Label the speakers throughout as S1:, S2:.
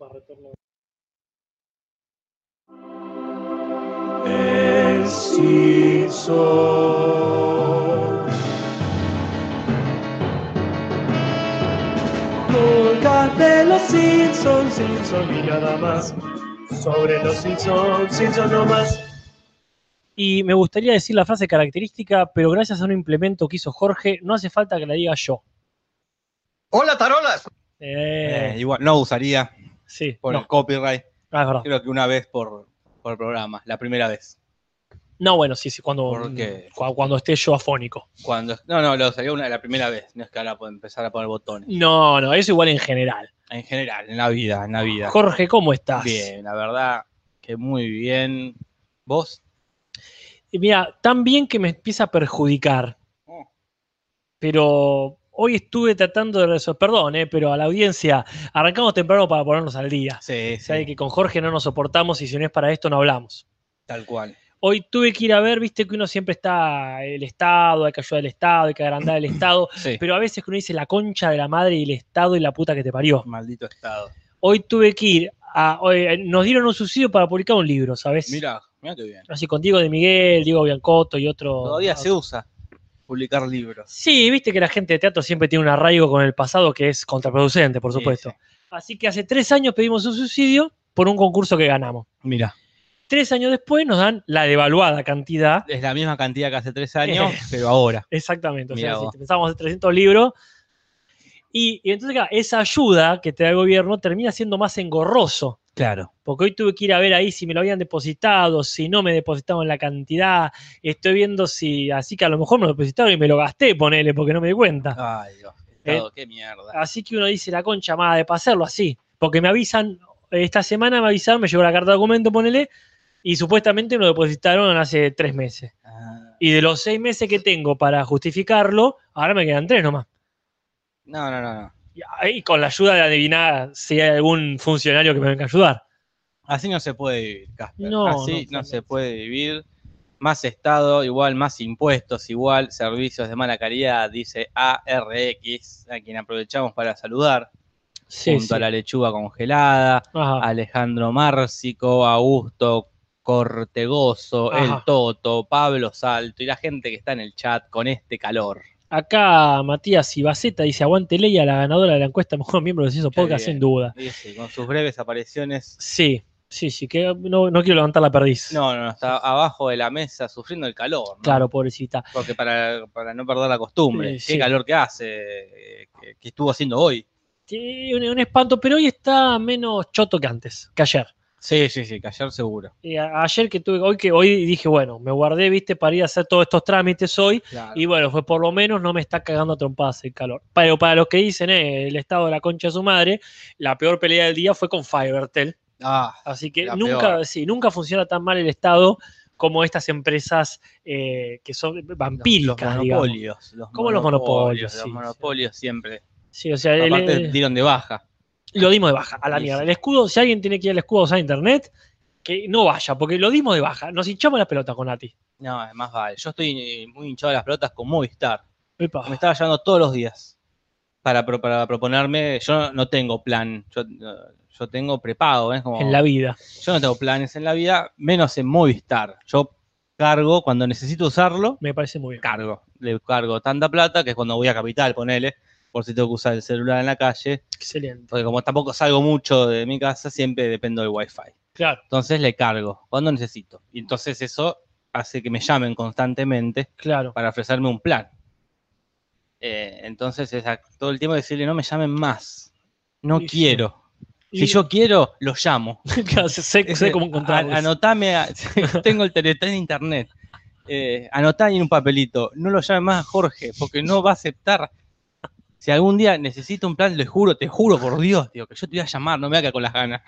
S1: para retorno.
S2: Simpson. De los Simpsons, Simpson y nada más. Sobre los Simpsons, Simpson no más.
S1: Y me gustaría decir la frase característica, pero gracias a un implemento que hizo Jorge, no hace falta que la diga yo.
S3: ¡Hola, tarolas!
S1: Eh,
S4: Eh, igual, no usaría
S1: sí,
S4: por
S1: no,
S4: el copyright.
S1: ah, es verdad.
S4: Creo que una vez por, por programa, la primera vez.
S1: No, bueno, sí, sí, cuando, cuando esté yo afónico.
S4: Cuando, no, no, lo usaría una, la primera vez. No es que ahora puedo empezar a poner botones.
S1: No, no, eso igual en general.
S4: En general, en la vida, en la vida.
S1: Jorge, ¿cómo estás?
S4: Bien, la verdad que muy bien. ¿Vos?
S1: Y Mira, tan bien que me empieza a perjudicar.
S4: Oh.
S1: Pero hoy estuve tratando de resolver, perdón, eh, pero a la audiencia, arrancamos temprano para ponernos al día.
S4: Sí, sí,
S1: Sabe que con Jorge no nos soportamos y si no es para esto no hablamos.
S4: tal cual.
S1: Hoy tuve que ir a ver, viste que uno siempre está el Estado, hay que ayudar al Estado, hay que agrandar el Estado,
S4: Sí,
S1: pero a veces que uno dice la concha de la madre y el Estado y la puta que te parió.
S4: maldito estado.
S1: Hoy tuve que ir a, hoy, nos dieron un subsidio para publicar un libro, ¿sabes?
S4: Mira, mira qué bien.
S1: Así con Diego de Miguel, Diego Biancotto y otro.
S4: Todavía se usa publicar libros.
S1: Sí, viste que la gente de teatro siempre tiene un arraigo con el pasado que es contraproducente, por supuesto.
S4: sí.
S1: Así que hace tres años pedimos un subsidio por un concurso que ganamos.
S4: Mira,
S1: Tres años después nos dan la devaluada cantidad.
S4: es la misma cantidad que hace tres años, pero ahora.
S1: Exactamente. O sea, si pensamos hacer 300 libros. Y, y entonces, esa ayuda que te da el gobierno termina siendo más engorroso.
S4: Claro.
S1: Porque hoy tuve que ir a ver ahí si me lo habían depositado, si no me depositaron la cantidad. Estoy viendo si. Así que a lo mejor me lo depositaron y me lo gasté, ponele, porque no me di cuenta.
S4: Ay, Dios. Estado, qué mierda.
S1: Así que uno dice la concha madre para hacerlo así. Porque me avisan, esta semana me avisaron, me llegó la carta de documento, ponele, y supuestamente me lo depositaron hace tres meses.
S4: Ah,
S1: Y de los seis meses que tengo para justificarlo, ahora me quedan tres nomás.
S4: no, no, no, no.
S1: Y con la ayuda de adivinar si hay algún funcionario que me venga a ayudar.
S4: Así no se puede vivir, Casper.
S1: No,
S4: Así
S1: no,
S4: no, se puede vivir. Más Estado, igual, más impuestos, igual, servicios de mala calidad, dice ARX, a quien aprovechamos para saludar,
S1: Sí,
S4: junto
S1: sí.
S4: a la lechuga congelada,
S1: Ajá.
S4: Alejandro Márcico, Augusto Cortegoso,
S1: Ajá.
S4: El Toto, Pablo Salto y la gente que está en el chat con este calor.
S1: Acá Matías Ibaceta dice: Aguante Leia, la ganadora de la encuesta mejor miembro de
S4: Qué
S1: Podcast,
S4: bien.
S1: sin duda.
S4: Y sí, con sus breves apariciones.
S1: Sí, sí, sí, que no, no quiero levantar la perdiz.
S4: No, no, está abajo de la mesa sufriendo el calor. ¿no?
S1: Claro, pobrecita.
S4: Porque para, para no perder la costumbre,
S1: Sí,
S4: qué
S1: sí.
S4: calor que hace, que, que estuvo haciendo hoy.
S1: Sí, un, un espanto, pero hoy está menos choto que antes, que ayer.
S4: Sí, sí, sí, que ayer seguro.
S1: Y a- ayer que tuve, hoy que hoy dije, bueno, me guardé, viste, para ir a hacer todos estos trámites hoy. Y bueno, fue por lo menos no me está cagando a trompadas el calor. Pero para los que dicen, eh, el estado de la concha de su madre, la peor pelea del día fue con Fivertel.
S4: Ah,
S1: Así que nunca,
S4: peor.
S1: sí, nunca funciona tan mal el estado como estas empresas eh, que son vampíricas,
S4: los
S1: digamos.
S4: monopolios. Los
S1: ¿Cómo los monopolios?
S4: Los
S1: Sí,
S4: monopolios siempre.
S1: Sí, o sea,
S4: Aparte,
S1: el-
S4: dieron de baja.
S1: Lo dimos de baja, a la
S4: Sí,
S1: mierda. El escudo, si alguien tiene que ir al escudo a usar internet, que no vaya, porque lo dimos de baja. Nos hinchamos la pelota con Ati.
S4: No, más vale. Yo estoy eh, muy hinchado de las pelotas con Movistar.
S1: Epa.
S4: Me estaba llamando todos los días para, pro- para proponerme. Yo no tengo plan. Yo, eh, yo tengo prepago. ¿eh? Como,
S1: En la vida.
S4: Yo no tengo planes en la vida, menos en Movistar. Yo cargo cuando necesito usarlo,
S1: Me parece muy bien.
S4: cargo. Le cargo tanta plata que es cuando voy a Capital, ponele, por si tengo que usar el celular en la calle.
S1: Excelente.
S4: Porque como tampoco salgo mucho de mi casa, siempre dependo del Wi-Fi.
S1: Claro,
S4: Entonces le cargo cuando necesito. Y entonces eso hace que me llamen constantemente
S1: claro.
S4: para ofrecerme un plan. Eh, entonces es todo el tiempo decirle, no me llamen más. No
S1: Y
S4: quiero.
S1: Y-
S4: Si yo quiero, lo llamo.
S1: Sé, sé- sé cómo encontrarlos.
S4: A- Anotame, a- tengo el teléfono en internet. Eh, anotá en un papelito. No lo llame más a Jorge, porque no va a aceptar. Si algún día necesito un plan, le juro, te juro por Dios, digo, que yo te voy a llamar, no me voy a quedar con las ganas.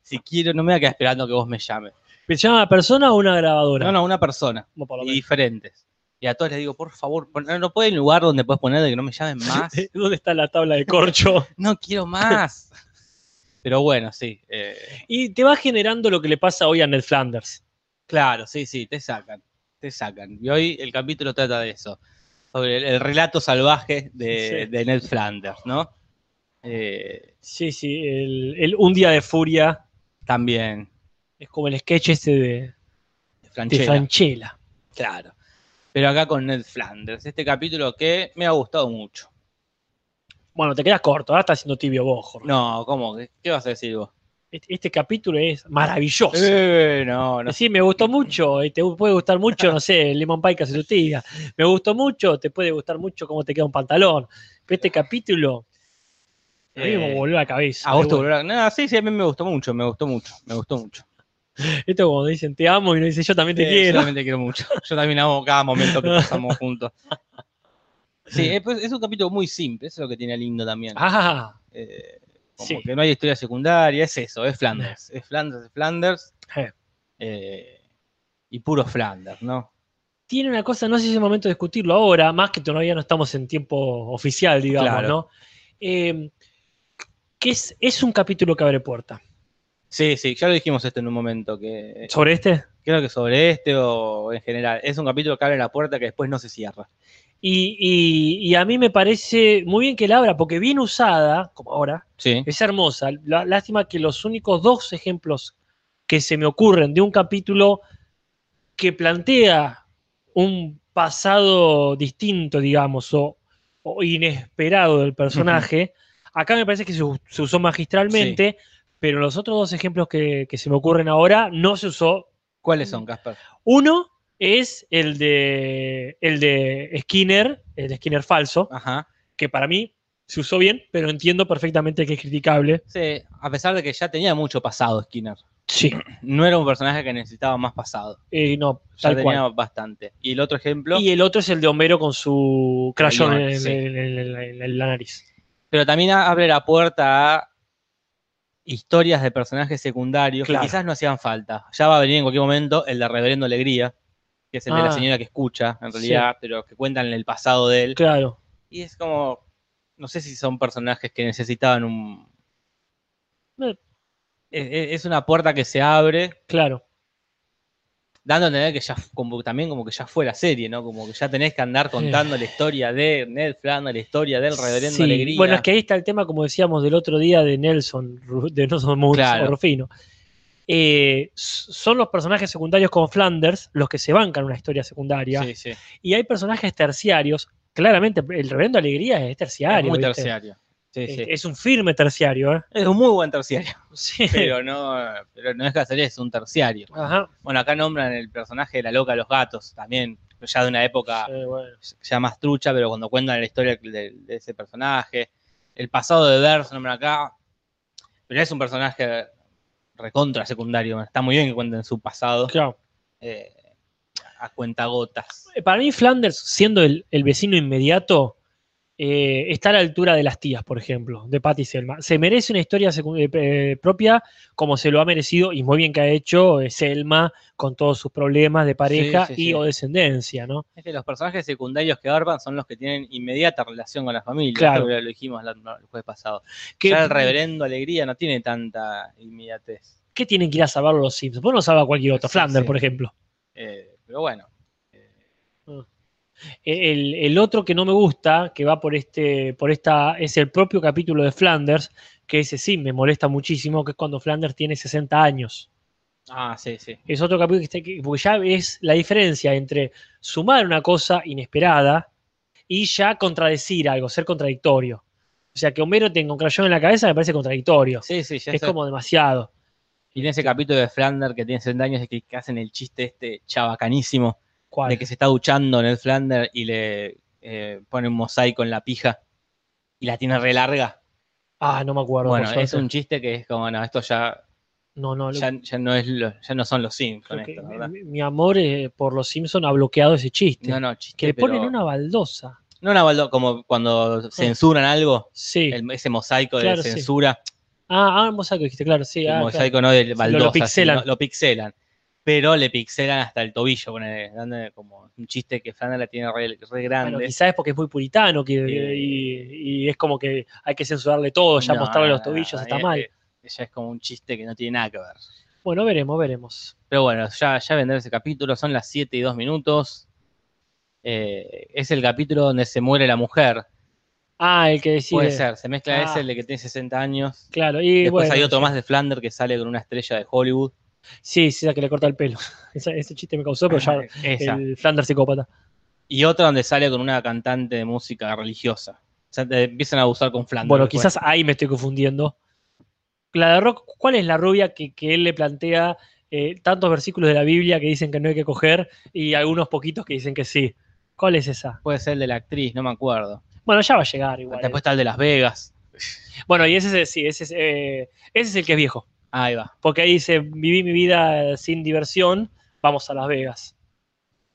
S4: Si quiero, no me voy a quedar esperando que vos me llames.
S1: ¿Me llama una persona o una grabadora?
S4: No, no, una persona. Y diferentes. Y a todos les digo, por favor, no puede un lugar donde puedes poner de que no me llamen más.
S1: ¿Dónde está la tabla de corcho?
S4: No quiero más. Pero bueno, sí. eh,
S1: y te va generando lo que le pasa hoy a Ned Flanders.
S4: Claro, sí, sí, te sacan, te sacan. Y hoy el capítulo trata de eso, sobre el, el relato salvaje de,
S1: Sí.
S4: de Ned Flanders, ¿no? Eh,
S1: Sí, sí, el, el Un Día de Furia
S4: también.
S1: es como el sketch este de,
S4: de
S1: de
S4: Franchella.
S1: Franchella.
S4: Claro. Pero acá con Ned Flanders, este capítulo que me ha gustado mucho.
S1: Bueno, te quedas corto, ahora estás haciendo tibio vos, Jorge.
S4: No, ¿cómo? ¿Qué, qué vas a decir vos?
S1: Este, este capítulo es maravilloso.
S4: Eh, no, no.
S1: Sí, me gustó mucho, y te puede gustar mucho, no sé, el lemon pie que hace tu tía. Me gustó mucho, te puede gustar mucho cómo te queda un pantalón. Pero este capítulo, a mí me
S4: Eh,
S1: volvió la cabeza.
S4: A vos te
S1: Bueno,
S4: volvió a- No, sí, sí, a mí me gustó mucho, me gustó mucho, me gustó mucho.
S1: Esto como dicen, te amo, y uno dice, yo también te
S4: Eh,
S1: quiero.
S4: Yo también te quiero mucho. Yo también amo cada momento que pasamos juntos. Sí, es, pues, es un capítulo muy simple, eso es lo que tiene lindo también.
S1: Ah,
S4: Eh, como
S1: sí.
S4: que no hay historia secundaria, es eso, es Flanders. Es Flanders, es Flanders.
S1: Eh.
S4: y puro Flanders, ¿no?
S1: tiene una cosa, no sé si es el momento de discutirlo ahora, más que todavía no estamos en tiempo oficial, digamos,
S4: Claro.
S1: ¿no? Eh, que es, es un capítulo que abre puerta.
S4: Sí, sí, ya lo dijimos esto en un momento, que
S1: ¿Sobre este?
S4: creo que sobre este o en general, es un capítulo que abre la puerta que después no se cierra.
S1: Y, y- y a mí me parece muy bien que la abra, porque bien usada, como ahora,
S4: Sí,
S1: es hermosa. Lástima que los únicos dos ejemplos que se me ocurren de un capítulo que plantea un pasado distinto, digamos, o, o inesperado del personaje, acá me parece que se, usó magistralmente, pero los otros dos ejemplos que, que se me ocurren ahora no se usó.
S4: ¿cuáles son, Casper?
S1: Uno es el de, el de Skinner, el de Skinner falso,
S4: Ajá.
S1: que para mí se usó bien, pero entiendo perfectamente que es criticable.
S4: Sí, a pesar de que ya tenía mucho pasado Skinner.
S1: Sí,
S4: No era un personaje que necesitaba más pasado.
S1: eh, no,
S4: Ya
S1: tal
S4: tenía
S1: cual.
S4: bastante. Y el otro ejemplo,
S1: Y el otro es el de Homero con su crayón en,
S4: sí.
S1: en- en- en- en la nariz.
S4: pero también abre la puerta a historias de personajes secundarios
S1: Claro.
S4: que quizás no hacían falta. Ya va a venir en cualquier momento el de Reverendo Alegría, que es el de la
S1: Ah.
S4: señora que escucha, en realidad, pero que cuentan el pasado de él.
S1: Claro.
S4: Y es como, no sé si son personajes que necesitaban un...
S1: Eh.
S4: Es, es- es una puerta que se abre,
S1: Claro.
S4: dando a entender que ya, como, también como que ya fue la serie, ¿no? Como que ya tenés que andar contando la historia de Ned Flanders, la historia del Reverendo
S1: Sí,
S4: Alegría.
S1: Bueno, es que ahí está el tema, como decíamos del otro día, de Nelson, de Nelson
S4: Claro.
S1: Eh, son los personajes secundarios como Flanders los que se bancan una historia secundaria.
S4: Sí, sí.
S1: Y hay personajes terciarios. Claramente, el Reverendo Alegría es terciario.
S4: es muy
S1: ¿viste?
S4: terciario. Sí,
S1: Es,
S4: sí.
S1: es un firme terciario. ¿eh?
S4: Es un muy buen terciario,
S1: Sí.
S4: pero no, pero no es que hacer es un terciario.
S1: Ajá.
S4: Bueno, acá nombran el personaje de la loca de los gatos, también, ya de una época
S1: bueno.
S4: ya más trucha, pero cuando cuentan la historia de, de ese personaje. El pasado de Bert se nombra acá, pero es un personaje recontra secundario. Está muy bien que cuenten su pasado
S1: Claro.
S4: eh, a cuentagotas.
S1: Para mí, Flanders, siendo el, el vecino inmediato, eh, está a la altura de las tías, por ejemplo, de Patty Selma. Se merece una historia eh, eh, propia como se lo ha merecido y muy bien que ha hecho eh, Selma con todos sus problemas de pareja
S4: Sí, sí,
S1: y
S4: sí.
S1: o descendencia, ¿no?
S4: Es que los personajes secundarios que garpan son los que tienen inmediata relación con la familia.
S1: Claro.
S4: Lo dijimos la- el jueves pasado.
S1: ¿Qué,
S4: Ya el reverendo Alegría no tiene tanta inmediatez.
S1: ¿qué tienen que ir a salvarlo los Simpsons? Vos no salva a cualquier otro,
S4: sí.
S1: por ejemplo.
S4: Pero bueno,
S1: El, el otro que no me gusta, que va por este, por esta, es el propio capítulo de Flanders, que ese sí me molesta muchísimo, que es cuando Flanders tiene 60 años.
S4: ah, sí, sí.
S1: Es otro capítulo que, está- que- porque ya es la diferencia entre sumar una cosa inesperada y ya contradecir algo, ser contradictorio. O sea, que Homero tenga un crayón en la cabeza me parece contradictorio.
S4: Sí, sí, ya
S1: es como demasiado.
S4: Y en ese capítulo de Flanders que tiene 60 años, que, que hacen el chiste este chabacanísimo
S1: ¿Cuál?
S4: de que se está duchando en el Flanders y le eh, pone un mosaico en la pija y la tiene re larga.
S1: Ah, no me acuerdo.
S4: Bueno, es un chiste que es como, no, esto ya,
S1: No, no, lo-
S4: ya, no es lo- ya no son los Sims con esto, ¿verdad?
S1: mi, mi amor eh, por los Simpsons ha bloqueado ese chiste.
S4: No, no, chiste,
S1: que le ponen una baldosa.
S4: No una baldo- como cuando censuran algo,
S1: Sí.
S4: el- ese mosaico
S1: Claro,
S4: de
S1: sí.
S4: censura,
S1: Ah, ah, mosaico dijiste, claro, sí.
S4: el
S1: ah, claro.
S4: mosaico no de baldosa,
S1: lo pixelan.
S4: sino- lo pixelan. Pero le pixelan hasta el tobillo, dándole como un chiste que Flanders la tiene re, re grande.
S1: Bueno, quizás es porque es muy puritano que,
S4: Eh.
S1: y, y es como que hay que censurarle todo, ya
S4: No,
S1: mostrarle los tobillos
S4: no,
S1: está mal.
S4: Ya es como un chiste que no tiene nada que ver.
S1: Bueno, veremos, veremos.
S4: Pero bueno, ya, ya vendrá ese capítulo, son las 7 y 2 minutos. Eh, es el capítulo donde se muere la mujer.
S1: Ah, el que decide.
S4: Puede ser, se mezcla
S1: Ah.
S4: ese, el de que tiene 60 años.
S1: Claro, y
S4: Después
S1: bueno,
S4: hay otro más de Flanders que sale con una estrella de Hollywood.
S1: Sí, sí, la que le corta el pelo. Ese chiste me causó, pero ya
S4: Esa.
S1: el Flanders psicópata.
S4: Y otra donde sale con una cantante de música religiosa. O sea, te empiezan a abusar con Flanders.
S1: Bueno,
S4: después.
S1: quizás ahí me estoy confundiendo. La de Rock, ¿cuál es la rubia que, que él le plantea eh, tantos versículos de la Biblia que dicen que no hay que coger y algunos poquitos que dicen que sí? ¿Cuál es esa?
S4: Puede ser el de la actriz, no me acuerdo.
S1: Bueno, ya va a llegar igual.
S4: Después está el de Las Vegas.
S1: Bueno, y ese es, sí, ese es, eh, ese es el que es viejo.
S4: Ahí va.
S1: Porque ahí dice, viví mi vida sin diversión, vamos a Las Vegas.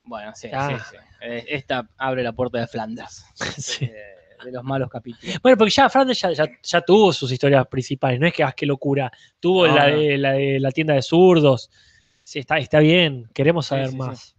S4: Bueno, sí,
S1: Ah.
S4: sí, sí. Eh, Esta abre la puerta de Flanders.
S1: Sí.
S4: De los malos capítulos.
S1: Bueno, porque ya Flanders ya, ya- ya tuvo sus historias principales, no es que, ah, qué locura. Tuvo
S4: No,
S1: la,
S4: no.
S1: De, la de la tienda de zurdos. Sí, está, está bien, queremos saber
S4: sí,
S1: más.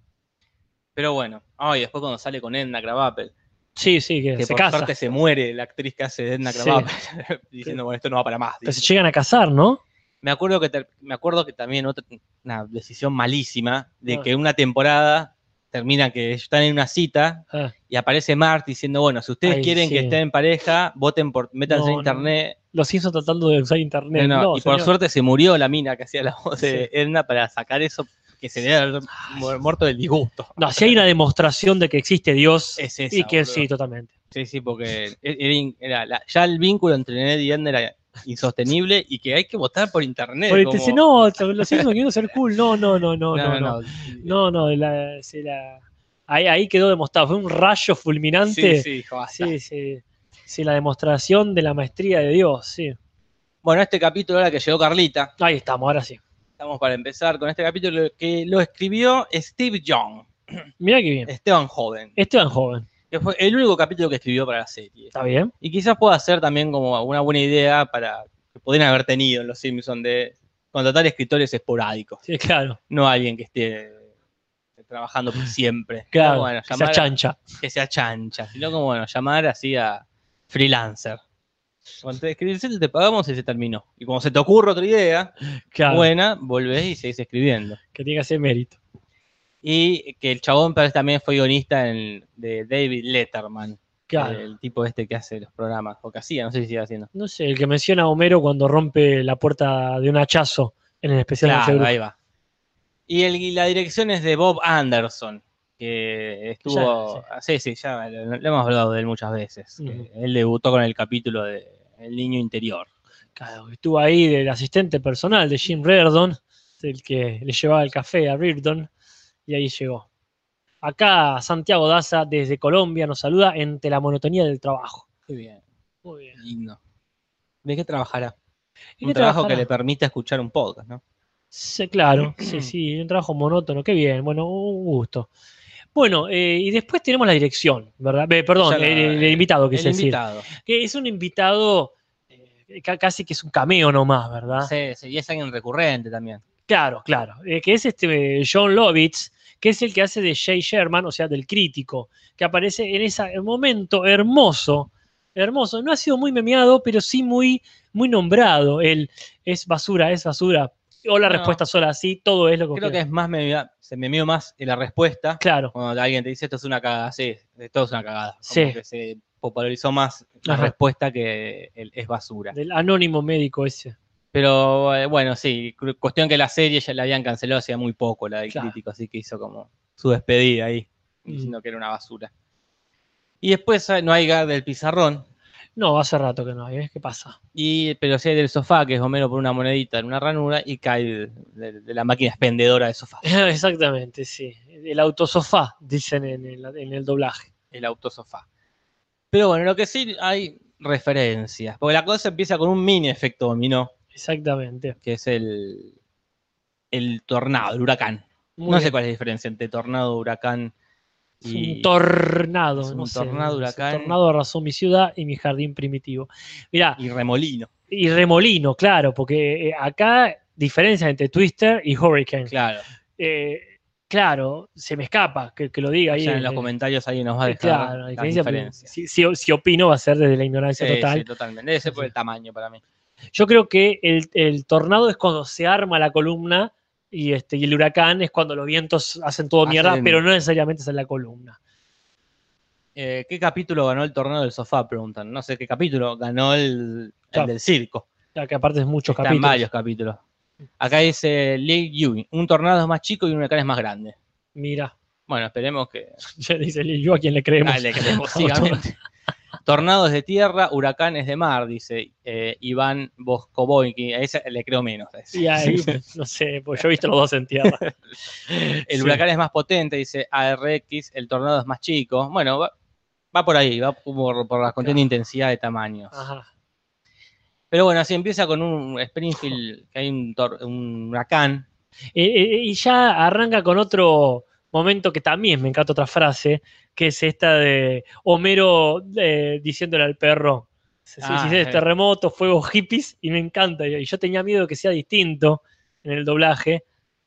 S4: Pero bueno, ah, y después cuando sale con Edna Krabappel,
S1: Sí, sí, que,
S4: que
S1: se
S4: por
S1: casa.
S4: suerte se muere la actriz que hace de Edna. Krabappel, diciendo, bueno, esto no va para más.
S1: Pero se llegan a casar, ¿no?
S4: Me acuerdo que me acuerdo que también otra una decisión malísima de
S1: Ah.
S4: que una temporada termina que están en una cita
S1: Ah,
S4: y aparece Mart diciendo, bueno, si ustedes
S1: Ay,
S4: quieren
S1: sí.
S4: que estén en pareja, voten por, métanse
S1: No,
S4: en
S1: no.
S4: internet.
S1: los Simpsons tratando de usar internet.
S4: No, no,
S1: No,
S4: y por suerte se murió la mina que hacía la voz de. Edna para sacar eso que se mu- muerto del disgusto.
S1: No, si hay una demostración de que existe Dios.
S4: Es esa,
S1: y que sí, totalmente.
S4: Sí, sí, porque e- era in- era la- ya el vínculo entre Ned y Edna era insostenible y que hay que votar por internet.
S1: Te
S4: como-
S1: dice, no, los Simpsons quieren ser cool. No, no, no, no, no. no,
S4: no.
S1: No, no, la- se la- ahí, ahí quedó demostrado. Fue un rayo fulminante.
S4: Sí, sí, basta.
S1: sí, sí. Sí, la demostración de la maestría de Dios, sí.
S4: Bueno, este capítulo ahora que llegó Carlita,
S1: Ahí estamos, ahora sí.
S4: estamos para empezar con este capítulo que lo escribió Steve Young,
S1: Mira qué bien.
S4: Esteban Joven,
S1: Esteban Joven,
S4: que fue el único capítulo que escribió para la serie.
S1: ¿está bien?
S4: Y quizás pueda ser también como una buena idea para que podrían haber tenido en Los Simpsons de contratar escritores esporádicos,
S1: Sí, claro.
S4: no alguien que esté trabajando por siempre.
S1: Claro,
S4: bueno,
S1: que sea
S4: a-
S1: chancha.
S4: que sea chancha, sino como bueno, llamar así a freelancer. Cuando te escribís, te pagamos y se terminó. Y como se te ocurre otra idea,
S1: Claro,
S4: buena, volvés y seguís escribiendo.
S1: que tiene que hacer mérito.
S4: Y que el chabón parece también fue guionista en- de David Letterman,
S1: Claro.
S4: el tipo este que hace los programas, o que hacía, no sé si sigue haciendo.
S1: No sé, el que menciona a Homero cuando rompe la puerta de un hachazo en el especial
S4: Claro, ahí va. Y, el- y la dirección es de Bob Anderson, que estuvo... Sí, sí, ya le hemos hablado de él muchas veces. él debutó con el capítulo de El niño interior.
S1: Claro, estuvo ahí del asistente personal de Jim Reardon, el que le llevaba el café a Reardon, y ahí llegó. Acá Santiago Daza desde Colombia nos saluda entre la monotonía del trabajo.
S4: Qué bien,
S1: Muy bien.
S4: lindo. ¿De qué trabajará?
S1: ¿Y
S4: Un
S1: qué
S4: trabajo que le permite escuchar un podcast, ¿no?
S1: Sí, claro, sí, sí, un trabajo monótono, qué bien, bueno, un gusto. Bueno, eh, y después tenemos la dirección, ¿verdad? Eh, perdón, el, el invitado,
S4: el
S1: decir.
S4: invitado.
S1: Que es un invitado eh, ca- casi que es un cameo nomás, ¿verdad?
S4: Sí, sí, y es alguien recurrente también.
S1: Claro, claro. eh, que es este eh, John Lovitz, que es el que hace de Jay Sherman, o sea, del crítico, que aparece en ese momento hermoso, hermoso. No ha sido muy memeado, pero sí muy, muy nombrado. El es basura, es basura. O la
S4: No.
S1: respuesta sola así, todo es lo que.
S4: Creo que es más, memea- se me memeó más en la respuesta.
S1: Claro,
S4: Cuando alguien te dice esto es una cagada, sí, esto es una cagada. Como
S1: Sí.
S4: que se popularizó más la
S1: Ajá.
S4: respuesta que el es basura.
S1: del anónimo médico ese.
S4: Pero eh, bueno, sí, cu- cuestión que la serie ya la habían cancelado hacía muy poco, la del
S1: Claro.
S4: crítico, así que hizo como su despedida ahí,
S1: Mm.
S4: diciendo que era una basura. Y después eh, no hay Gar del pizarrón,
S1: No, hace rato que no hay, ¿eh? ¿qué pasa?
S4: y, pero sí hay del sofá, que es Homero por una monedita en una ranura, y cae de, de- de la máquina expendedora de sofá,
S1: Exactamente, sí. El autosofá, dicen en el, en el doblaje.
S4: el autosofá. Pero bueno, lo que sí hay referencias, porque la cosa empieza con un mini efecto dominó,
S1: Exactamente.
S4: que es el, el tornado, el huracán.
S1: Muy
S4: no sé cuál es la diferencia entre tornado, huracán
S1: Es
S4: y...
S1: un tornado,
S4: es un
S1: no
S4: tornado,
S1: sé,
S4: huracán.
S1: tornado arrasó mi ciudad y mi jardín primitivo. Mirá,
S4: y remolino.
S1: y remolino, claro, porque eh, acá diferencia entre Twister y Hurricane.
S4: Claro.
S1: Eh, claro, se me escapa que, que lo diga ahí.
S4: Ya en los comentarios ahí nos va a
S1: eh,
S4: dejar
S1: claro, la diferencia, si, si- si opino va a ser desde la ignorancia
S4: Sí,
S1: total.
S4: sí, totalmente. Debe ser por el tamaño para mí.
S1: Yo creo que el, el tornado es cuando se arma la columna y, este, y el huracán es cuando los vientos hacen todo
S4: Hacen-
S1: mierda, pero no necesariamente es en la columna.
S4: Eh, ¿Qué capítulo ganó el torneo del sofá? Preguntan. No sé qué capítulo ganó el, del circo.
S1: Ya que aparte es muchos
S4: Están
S1: capítulos.
S4: varios capítulos. Acá dice Lee Yu. Un tornado es más chico y un huracán es más grande.
S1: Mira,
S4: Bueno, esperemos que.
S1: ya dice Lil, yo a quién le creemos.
S4: Dale, creemos ciegamente. Tornados de tierra, huracanes de mar, dice eh, Iván Boscoboy. A ese le creo menos.
S1: Y ahí, no sé, pues yo he visto los dos en tierra.
S4: El
S1: Sí.
S4: huracán es más potente, dice ARX. El tornado es más chico. Bueno, va, va por ahí, va por, por la cuestión de intensidad de tamaños.
S1: Ajá.
S4: Pero bueno, así empieza con un Springfield, que hay un huracán.
S1: Eh, eh, y ya arranca con otro momento que también me encanta otra frase, que es esta de Homero eh, diciéndole al perro,
S4: Ah,
S1: si es
S4: sí.
S1: terremoto, fuego, hippies, y me encanta. Y yo tenía miedo que sea distinto en el doblaje,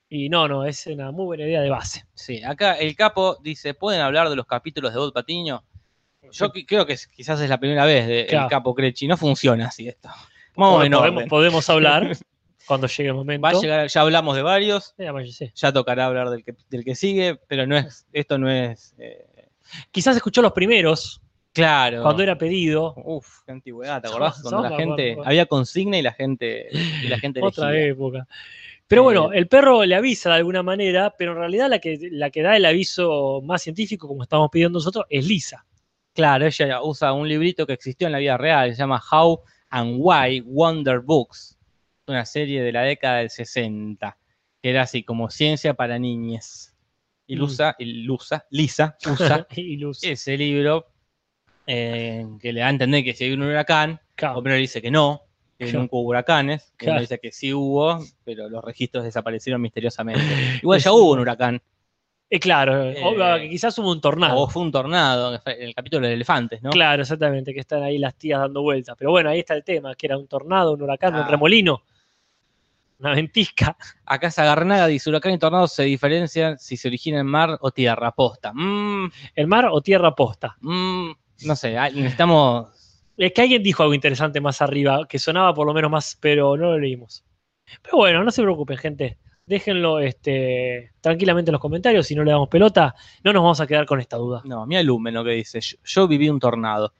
S1: y no, no, es una muy buena idea de base.
S4: Sí, acá el capo dice, ¿pueden hablar de los capítulos de Bob Patiño? Yo creo que quizás es la primera vez de
S1: Claro.
S4: el capo Crechi. No funciona así esto. Vamos
S1: podemos, podemos hablar cuando llegue el momento.
S4: Va a llegar, ya hablamos de varios,
S1: Eh,
S4: ya tocará hablar del que, del que sigue, pero no es, esto no es eh,
S1: Quizás escuchó los primeros,
S4: claro.
S1: cuando era pedido.
S4: Uf, qué antigüedad, ¿te acordás? Cuando la gente había consigna y la gente y la gente
S1: Otra
S4: elegía.
S1: época. Pero bueno,
S4: Eh,
S1: el perro le avisa de alguna manera, pero en realidad la que, la que da el aviso más científico, como estamos pidiendo nosotros, es Lisa.
S4: Claro, ella usa un librito que existió en la vida real, se llama How and Why Wonder Books, una serie de la década del 60, que era así como ciencia para niñes. Y
S1: Mm.
S4: Lusa, y Lusa- Lisa usa
S1: Luz.
S4: ese libro eh, que le da a entender que si hay un huracán,
S1: Claro.
S4: Homero dice que no, que
S1: Claro.
S4: nunca hubo huracanes, que
S1: Claro.
S4: dice que sí hubo, pero los registros desaparecieron misteriosamente. Igual ya hubo un huracán,
S1: Eh, claro,
S4: Eh,
S1: que quizás hubo un tornado.
S4: o fue un tornado, fue el capítulo de elefantes, ¿no?
S1: Claro, exactamente, que están ahí las tías dando vueltas. Pero bueno, ahí está el tema, que era un tornado, un huracán, un
S4: Ah.
S1: remolino, una ventisca.
S4: Acá Sagarnaga dice, huracán y tornado se diferencian si se origina en mar o tierra, posta. Mm,
S1: ¿El mar o tierra posta?
S4: mm, no sé, ah, necesitamos...
S1: Es que alguien dijo algo interesante más arriba, que sonaba por lo menos más, pero no lo leímos. Pero bueno, no se preocupen, gente. Déjenlo este, tranquilamente en los comentarios, si no le damos pelota, no nos vamos a quedar con esta duda.
S4: No, mira Lumen lo que dice, yo, yo viví un tornado,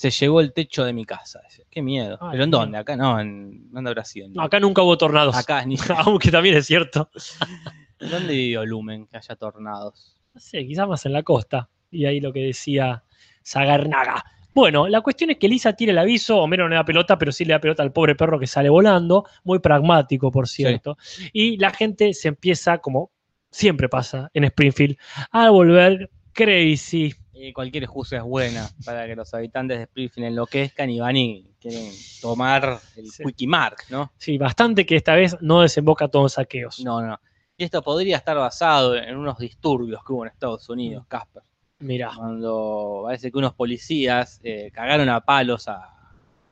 S4: se llevó el techo de mi casa. Qué miedo.
S1: Ay,
S4: ¿Pero en dónde? Acá no, en... ¿Dónde habrá sido?
S1: No, acá nunca hubo tornados,
S4: Acá, ni...
S1: aunque también es cierto.
S4: ¿Dónde vivió Lumen que haya tornados?
S1: No sé, quizás más en la costa. Y ahí lo que decía Sagarnaga. Bueno, la cuestión es que Lisa tira el aviso, Homero no le da pelota, pero sí le da pelota al pobre perro que sale volando, muy pragmático, por cierto. Y la gente se empieza, como siempre pasa en Springfield, a volver crazy.
S4: Cualquier excusa es buena para que los habitantes de Springfield enloquezcan y van y quieren tomar el
S1: Sí.
S4: Quickie Mark, ¿no?
S1: Sí, bastante que esta vez no desemboca todo en saqueos.
S4: No, no. Y esto podría estar basado en unos disturbios que hubo en Estados Unidos, Casper.
S1: Mirá,
S4: Cuando parece que unos policías eh, cagaron a palos a,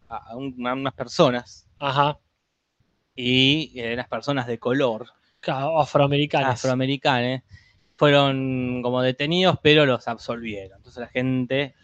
S4: a un- a unas personas
S1: ajá,
S4: y eh, unas personas de color
S1: ca- afroamericanos.
S4: afroamericanas fueron como detenidos, pero los absolvieron. Entonces la gente,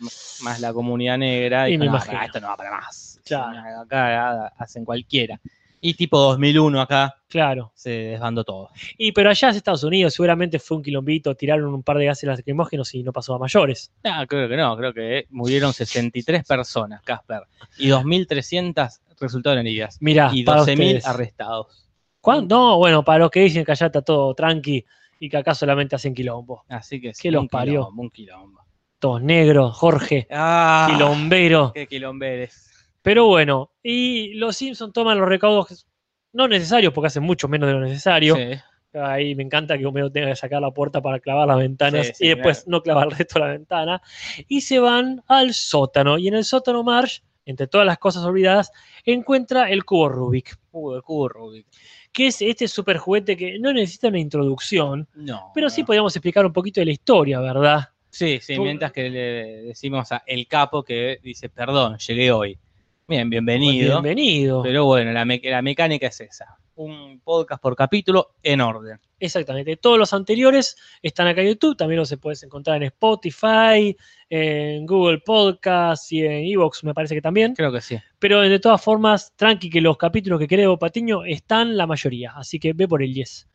S4: más la comunidad negra,
S1: Y
S4: dijo,
S1: me
S4: "No,
S1: imagino.
S4: pará, esto no va para más.
S1: Claro.
S4: Acá hacen cualquiera. Y tipo 2001 acá
S1: Claro.
S4: se desbandó todo.
S1: Y pero allá en Estados Unidos seguramente fue un quilombito, tiraron un par de gases lacrimógenos y no pasó a mayores.
S4: Ah, creo que no, creo que murieron 63 personas, Casper. Y 2.300 resultaron heridas.
S1: Mirá,
S4: Y
S1: para
S4: 12.000
S1: ustedes.
S4: arrestados.
S1: ¿Cuán- No, bueno, para los que dicen que allá está todo tranqui y que acá solamente hacen quilombo.
S4: Así que sí,
S1: ¿Qué los parió?
S4: quilombo, un quilombo.
S1: Todos negros, Jorge,
S4: Ah,
S1: quilombero.
S4: qué quilomberes.
S1: Pero bueno, y los Simpsons toman los recaudos no necesarios porque hacen mucho menos de lo necesario.
S4: Sí.
S1: Ahí me encanta que Homero tenga que sacar la puerta para clavar las ventanas
S4: Sí, sí,
S1: y después no clavar el resto de la ventana. Y se van al sótano. Y en el sótano Marge, entre todas las cosas olvidadas, encuentra el cubo Rubik.
S4: Uh, el cubo Rubik.
S1: Que es este super juguete que no necesita una introducción,
S4: No.
S1: pero sí podríamos explicar un poquito de la historia, ¿verdad?
S4: Sí, sí,
S1: Tú-
S4: mientras que le decimos a el capo que dice, perdón, llegué hoy. Bien, bienvenido.
S1: Bienvenido.
S4: Pero bueno, la, me- la mecánica es esa. Un podcast por capítulo en orden.
S1: Exactamente. Todos los anteriores están acá en YouTube. También los puedes encontrar en Spotify, en Google Podcast y en Evox, me parece que también.
S4: Creo que sí.
S1: Pero de todas formas, tranqui que los capítulos que creo Patiño están la mayoría. Así que ve por el 10.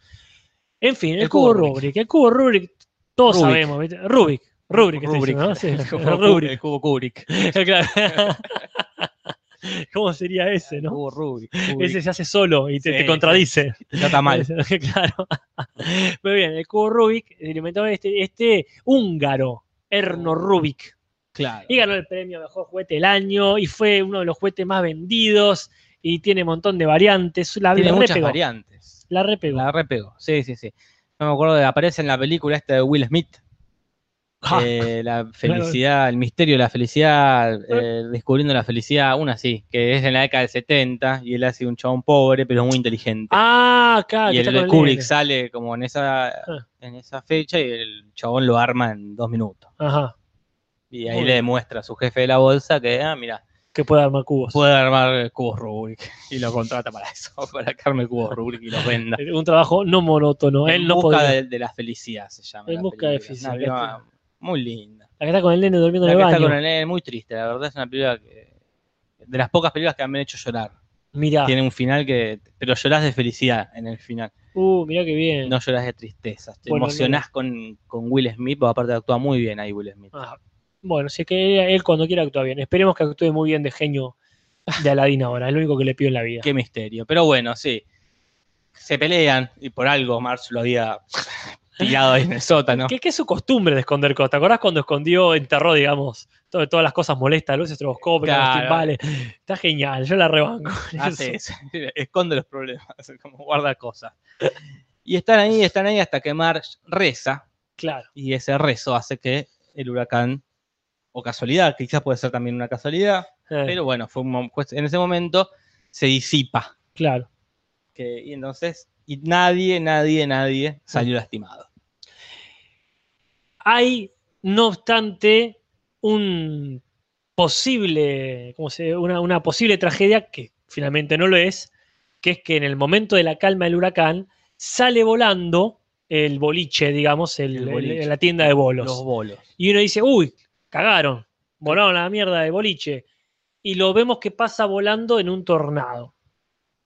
S1: En fin, el,
S4: El
S1: cubo
S4: cubo
S1: Rubik.
S4: Rubik.
S1: El cubo Rubik, todos
S4: Rubik.
S1: sabemos. ¿viste? Rubik. Rubrik,
S4: Rubrik.
S1: ¿no? Sí,
S4: El cubo,
S1: Rubrik.
S4: el cubo Kubrick.
S1: Claro. ¿Cómo sería ese, no?
S4: Rubik.
S1: Ese se hace solo y te,
S4: Sí,
S1: te contradice.
S4: Está mal.
S1: claro. Muy bien, el cubo Rubik inventó este, este húngaro, Erno Rubik.
S4: Claro.
S1: Y ganó el premio Mejor Juguete del Año y fue uno de los juguetes más vendidos y tiene un montón de variantes. La,
S4: Tiene
S1: la
S4: muchas
S1: repegó,
S4: variantes.
S1: La repegó.
S4: La repegó. Sí, sí, sí. No me acuerdo de aparece en la película esta de Will Smith. Eh, la felicidad, el misterio de la felicidad, eh, descubriendo la felicidad, una sí, que es en la década del 70 y él hace un chabón pobre pero muy inteligente.
S1: Ah, claro.
S4: y el, Kubrick sale como en esa,
S1: Ah.
S4: en esa fecha y el chabón lo arma en dos minutos.
S1: Ajá.
S4: Y ahí
S1: Muy
S4: le demuestra a su jefe de la bolsa que, ah, mira,
S1: Que puede armar cubos.
S4: puede armar cubos Rubik. Y lo contrata para eso, para que arme cubos Rubik y los venda.
S1: Un trabajo no monótono.
S4: en
S1: Él no
S4: busca
S1: podía.
S4: de, de la felicidad se llama.
S1: En busca de felicidad,
S4: muy linda.
S1: La que está con el nene durmiendo
S4: La
S1: en
S4: que
S1: el
S4: está
S1: baño.
S4: con el nene, muy triste, la verdad es una película que, de las pocas películas que me han hecho llorar.
S1: Mirá.
S4: Tiene un final que, pero llorás de felicidad en el final,
S1: Uh, mirá que bien.
S4: no llorás de tristeza. Te
S1: Bueno,
S4: emocionás con, con Will Smith, porque aparte actúa muy bien ahí Will Smith.
S1: Ah, bueno, si es que él cuando quiera actúa bien. Esperemos que actúe muy bien de genio de Aladín ahora. Es lo único que le pido en la vida.
S4: Qué misterio. Pero bueno, sí. Se pelean y por algo Marx lo había tirado ahí en el sótano.
S1: ¿Qué, qué es su costumbre de esconder cosas? ¿Te acordás cuando escondió, enterró, digamos, todo- todas las cosas molestas, luces estroboscópicas,
S4: Claro.
S1: timbales? Está genial, yo la rebanco.
S4: Hace eso. Esconde los problemas, como guarda cosas. Y están ahí, están ahí hasta que Marx reza
S1: Claro.
S4: y ese rezo hace que el huracán, o casualidad, quizás puede ser también una casualidad, pero bueno, fue un en ese momento se disipa.
S1: claro.
S4: Que, y entonces, y nadie, nadie, nadie salió lastimado.
S1: Hay, no obstante, un posible, ¿cómo se una, una posible tragedia que finalmente no lo es, que es que en el momento de la calma del huracán sale volando el boliche, digamos, el-
S4: El
S1: el-
S4: boliche.
S1: la tienda de bolos.
S4: Los bolos.
S1: Y uno dice, uy, cagaron, volaron a la mierda de boliche. Y lo vemos que pasa volando en un tornado.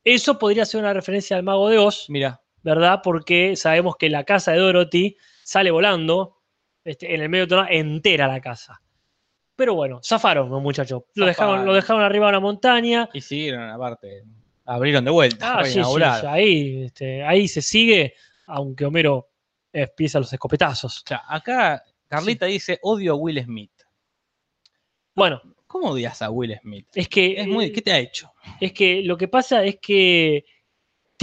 S1: Eso podría ser una referencia al mago de Oz,
S4: Mira,
S1: ¿verdad? Porque sabemos que la casa de Dorothy sale volando este, en el medio tornado, entera la casa. Pero bueno, zafaron los muchachos. Lo dejaron, lo dejaron arriba de una montaña.
S4: y siguieron aparte, abrieron de vuelta,
S1: Ah, sí, sí,
S4: reinauguraron.
S1: sí, ahí, este, ahí se sigue, aunque Homero empieza los escopetazos.
S4: O sea, acá Carlita dice, odio a Will Smith.
S1: Bueno,
S4: ¿Cómo odias a Will Smith?
S1: es que,
S4: Es muy, ¿Qué te ha hecho?
S1: es que lo que pasa es que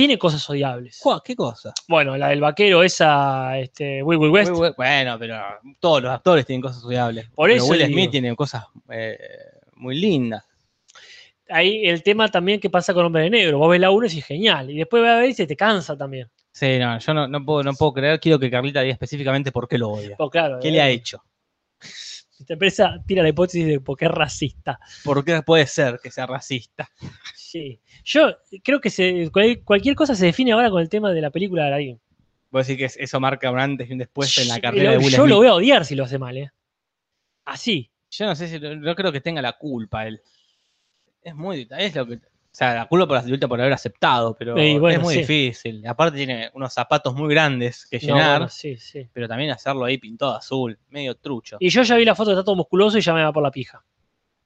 S1: tiene cosas odiables.
S4: ¿Qué cosa?
S1: Bueno, la del vaquero, esa, este, Will Will West.
S4: Bueno, pero todos los actores tienen cosas odiables.
S1: Por
S4: Pero
S1: eso
S4: Will
S1: digo.
S4: Smith tiene cosas eh, muy lindas.
S1: Ahí el tema también que pasa con Hombre de Negro. Vos ves la 1 y decís genial. Y después ves a ver y se te cansa también.
S4: Sí, no, yo no, no puedo, no puedo creer. Quiero que Carlita diga específicamente por qué lo odia.
S1: Pues claro,
S4: ¿Qué
S1: eh,
S4: le ha hecho?
S1: Esta empresa tira la hipótesis de porque es racista.
S4: ¿Por qué puede ser que sea racista?
S1: Sí. Yo creo que se, cual- cualquier cosa se define ahora con el tema de la película de Aladdin.
S4: Voy a decir que es- eso marca un antes y un después en la carrera
S1: lo-
S4: de Will
S1: Yo
S4: Smith.
S1: lo voy a odiar si lo hace mal, ¿eh? Así.
S4: Yo no sé si, no creo que tenga la culpa él. Es muy, es lo que, o sea, la culpa por la por haber aceptado, pero
S1: bueno,
S4: es muy
S1: sí.
S4: difícil. Aparte tiene unos zapatos muy grandes que
S1: No,
S4: llenar,
S1: bueno, sí, sí.
S4: pero también hacerlo ahí pintado azul, medio trucho.
S1: Y yo ya vi la foto, está todo musculoso y ya me va por la pija.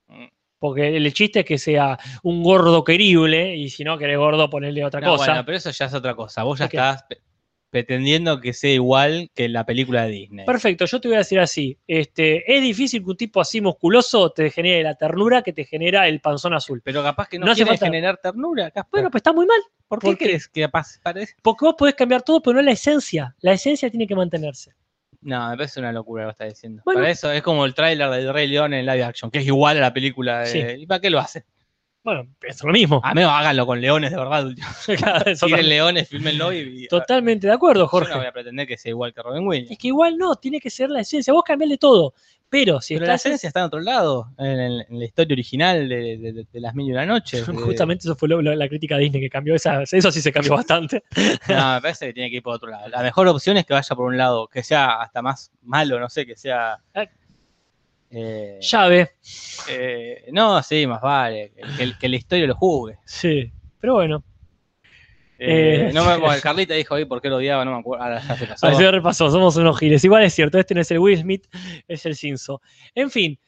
S4: Mm.
S1: Porque el chiste es que sea un gordo querible y si no querés gordo ponerle otra
S4: No,
S1: cosa.
S4: bueno, pero eso ya es otra cosa. Vos ya estás pretendiendo que sea igual que la película de Disney.
S1: Perfecto, yo te voy a decir así. Este, es difícil que un tipo así musculoso te genere la ternura que te genera el panzón azul.
S4: Pero capaz que no,
S1: No hace
S4: quiere
S1: falta-
S4: generar ternura. capaz.
S1: Bueno, pues está muy mal.
S4: ¿por qué
S1: ¿por qué?
S4: crees que capaz parece?
S1: Porque vos podés cambiar todo, pero no la esencia. La esencia tiene que mantenerse.
S4: No, me parece una locura lo que estás diciendo.
S1: Bueno.
S4: Para eso es como el tráiler del Rey León en live action, que es igual a la película de...
S1: Sí.
S4: ¿Y para qué lo hace?
S1: Bueno, es lo mismo.
S4: A menos háganlo con leones de verdad.
S1: también.
S4: leones, filmenlo y... y-
S1: Totalmente de acuerdo,
S4: Yo
S1: Jorge.
S4: no voy a pretender que sea igual que Robin Williams.
S1: Es que igual no, tiene que ser la esencia. Vos cambiarle todo. Pero si
S4: Pero la
S1: estás
S4: esencia está en otro lado, en, en- en la historia original de, de- de- de las mil y una noches. de-
S1: Justamente eso fue lo- lo- la crítica a Disney que cambió. Esa, eso sí se cambió bastante.
S4: No, me parece que tiene que ir por otro lado. La mejor opción es que vaya por un lado, que sea hasta más malo, no sé, que sea. Eh,
S1: Llave,
S4: eh, no, sí, más vale. Que, la historia lo jugue.
S1: sí. Pero bueno.
S4: Eh,
S1: Eh,
S4: no me, bueno, Carlita dijo ahí por qué lo odiaba, no me acuerdo. Ahora ya se pasó.
S1: Se repasó, somos unos giles. Igual es cierto, este no es el Will Smith, es el Cinzo. En fin,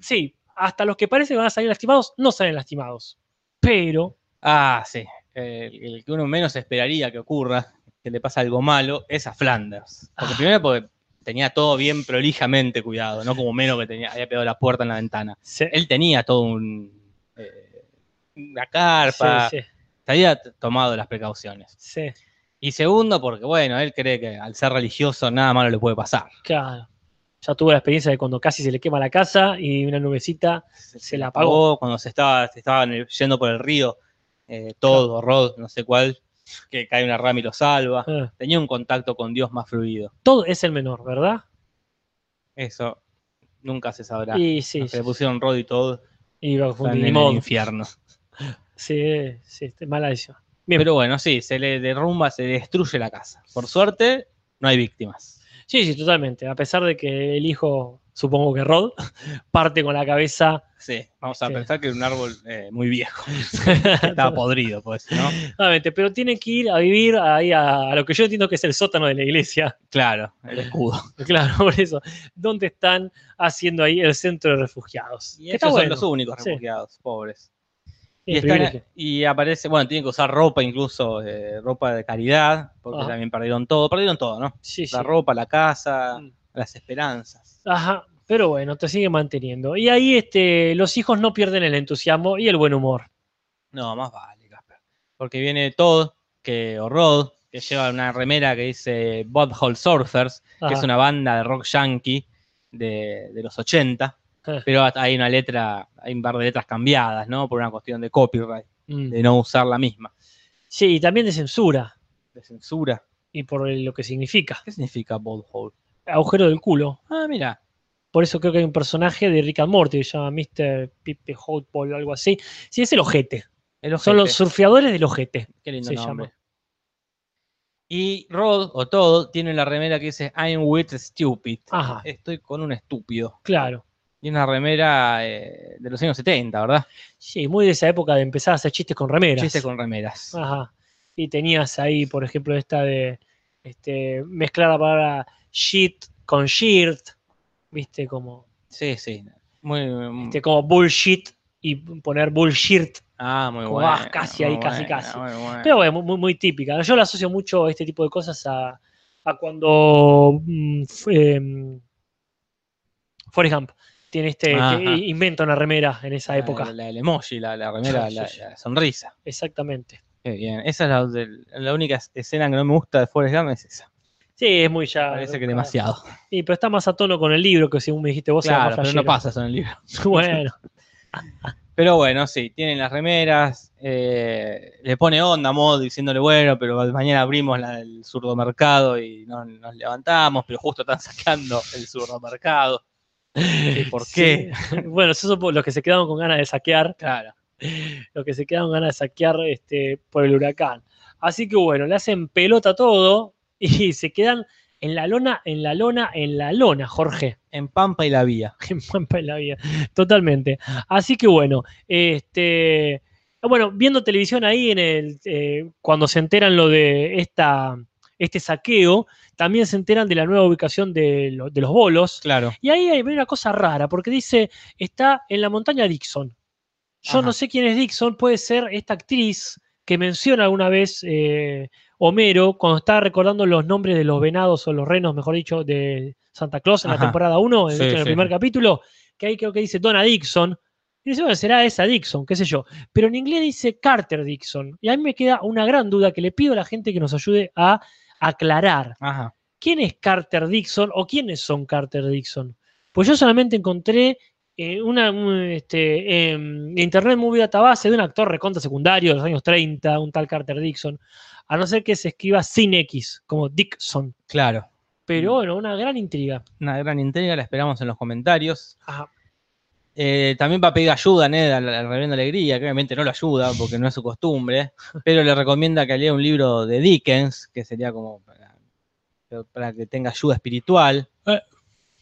S1: sí, hasta los que parece que van a salir lastimados, no salen lastimados. Pero,
S4: Ah, sí. El, el que uno menos esperaría que ocurra, que le pasa algo malo, es a Flanders. Porque
S1: Ah.
S4: primero porque tenía todo bien prolijamente cuidado, no como menos que tenía, había pegado la puerta en la ventana. Él tenía todo un eh, una carpa,
S1: sí, sí,
S4: se había tomado las precauciones.
S1: sí,
S4: Y segundo, porque bueno, él cree que al ser religioso nada malo le puede pasar.
S1: claro. Ya tuve la experiencia de cuando casi se le quema la casa y una nubecita se la apagó.
S4: cuando se estaba, se estaban yendo por el río, eh, todo, Rod, no sé cuál, que cae una rama y lo salva.
S1: eh,
S4: Tenía un contacto con Dios más fluido.
S1: todo es el menor, ¿verdad?
S4: Eso nunca se sabrá.
S1: Y sí,
S4: Los que le pusieron Rod y todo
S1: y
S4: están
S1: confundí,
S4: en el infierno.
S1: Sí, sí, este, mala decisión. Bien.
S4: Pero bueno, sí, se le derrumba, se destruye la casa. Por suerte, no hay víctimas.
S1: Sí, sí, totalmente. A pesar de que el hijo, supongo que Rod, parte con la cabeza.
S4: Sí, vamos a
S1: Sí.
S4: pensar que era un árbol eh, muy viejo. Estaba podrido, pues, ¿no?
S1: Pero tiene que ir a vivir ahí a, a lo que yo entiendo que es el sótano de la iglesia.
S4: Claro, el escudo.
S1: Claro, por eso. ¿Dónde están haciendo ahí el centro de refugiados?
S4: Y
S1: está
S4: son los únicos
S1: Sí.
S4: refugiados, pobres. Y, están-
S1: privilegio.
S4: y aparece, bueno, tienen que usar ropa, incluso eh, ropa de caridad, porque
S1: Ajá.
S4: también perdieron todo, perdieron todo, ¿no?
S1: Sí, sí.
S4: La ropa, la casa,
S1: Mm.
S4: Las esperanzas.
S1: Ajá, pero bueno, te sigue manteniendo. Y ahí este, los hijos no pierden el entusiasmo y el buen humor.
S4: No, más vale, Casper. Porque viene Todd, que, o Rod, que lleva una remera que dice Butthole Surfers, que es una banda de rock yankee de, de los 80,
S1: Ah.
S4: pero hay una letra, hay un par de letras cambiadas, ¿no? Por una cuestión de copyright,
S1: Mm.
S4: de no usar la misma.
S1: Sí, y también de censura
S4: De censura.
S1: y por lo que significa.
S4: ¿Qué significa Butthole?
S1: Agujero del culo.
S4: Ah, mira.
S1: Por eso creo que hay un personaje de Rick and Morty que se llama Mr. Pipe Hotball o algo así. Sí, es el ojete.
S4: El
S1: Son los surfeadores del ojete.
S4: Qué lindo
S1: se
S4: nombre.
S1: llama.
S4: Y Rod, o Todd, tiene la remera que dice I'm with stupid.
S1: Ajá.
S4: Estoy con un estúpido.
S1: Claro.
S4: Y una remera eh, de los años 70, ¿verdad?
S1: Sí, muy de esa época de empezar a hacer chistes con remeras.
S4: Chiste con remeras.
S1: Ajá. Y tenías ahí, por ejemplo, esta de este, mezclar la palabra shit con shirt, viste, como,
S4: Sí, sí. Muy, muy-
S1: este, como bullshit y poner bullshit.
S4: ah, muy
S1: como,
S4: bueno.
S1: ah, casi ahí, casi,
S4: buena,
S1: casi.
S4: muy.
S1: Pero bueno, muy, muy típica. Yo le asocio mucho este tipo de cosas a, a cuando mm, em, Forrest Gump tiene este, que inventa una remera en esa
S4: La-
S1: época.
S4: La, el emoji, la, la remera,
S1: Sí,
S4: la,
S1: sí,
S4: la sonrisa.
S1: Exactamente.
S4: Qué bien. Esa es la, la única escena que no me gusta de Forrest Gump, es esa.
S1: Sí, es muy ya.
S4: Parece que demasiado.
S1: Sí, pero está más a tono con el libro que según me dijiste vos.
S4: Claro, pero no pasa eso en el libro.
S1: Bueno,
S4: Pero bueno, sí, tienen las remeras, eh, le pone onda a Mod diciéndole, bueno, pero mañana abrimos la- el surdomercado y no nos levantamos, pero justo están sacando el surdomercado. ¿Y ¿Por qué?
S1: sí. Bueno, esos son los que se quedaron con ganas de saquear,
S4: Claro.
S1: los que se quedaron con ganas de saquear este, por el huracán. Así que bueno, le hacen pelota todo y se quedan en la lona, en la lona, en la lona, Jorge.
S4: En Pampa y la Vía.
S1: en Pampa en la vida, totalmente. Así que bueno, este, bueno, viendo televisión ahí en el, eh, cuando se enteran lo de esta, este saqueo, también se enteran de la nueva ubicación de, lo- de los bolos.
S4: Claro.
S1: Y ahí hay una cosa rara, porque dice, está en la montaña Dixon. Yo
S4: Ajá.
S1: no sé quién es Dixon, puede ser esta actriz que menciona alguna vez eh, Homero cuando está recordando los nombres de los venados o los renos, mejor dicho, de Santa Claus en la temporada 1, en,
S4: Sí,
S1: en el
S4: sí,
S1: primer capítulo, que ahí creo que dice Donna Dixon. Y dice, bueno, será esa Dixon, qué sé yo. Pero en inglés dice Carter Dixon. Y a mí me queda una gran duda que le pido a la gente que nos ayude a aclarar.
S4: Ajá.
S1: ¿quién es Carter Dixon o quiénes son Carter Dixon? Pues yo solamente encontré eh, una un, este, em, Internet Movie Database de un actor recontra secundario de los años 30, un tal Carter Dixon, a no ser que se escriba sin X, como Dixon.
S4: Claro.
S1: Pero bueno, una gran intriga.
S4: Una gran intriga, la esperamos en los comentarios.
S1: Ajá.
S4: Eh, también va a pedir ayuda a Ned al, al Reverendo Alegría, que obviamente no lo ayuda porque no es su costumbre, pero le recomienda que lea un libro de Dickens, que sería como para, para que tenga ayuda espiritual.
S1: Eh.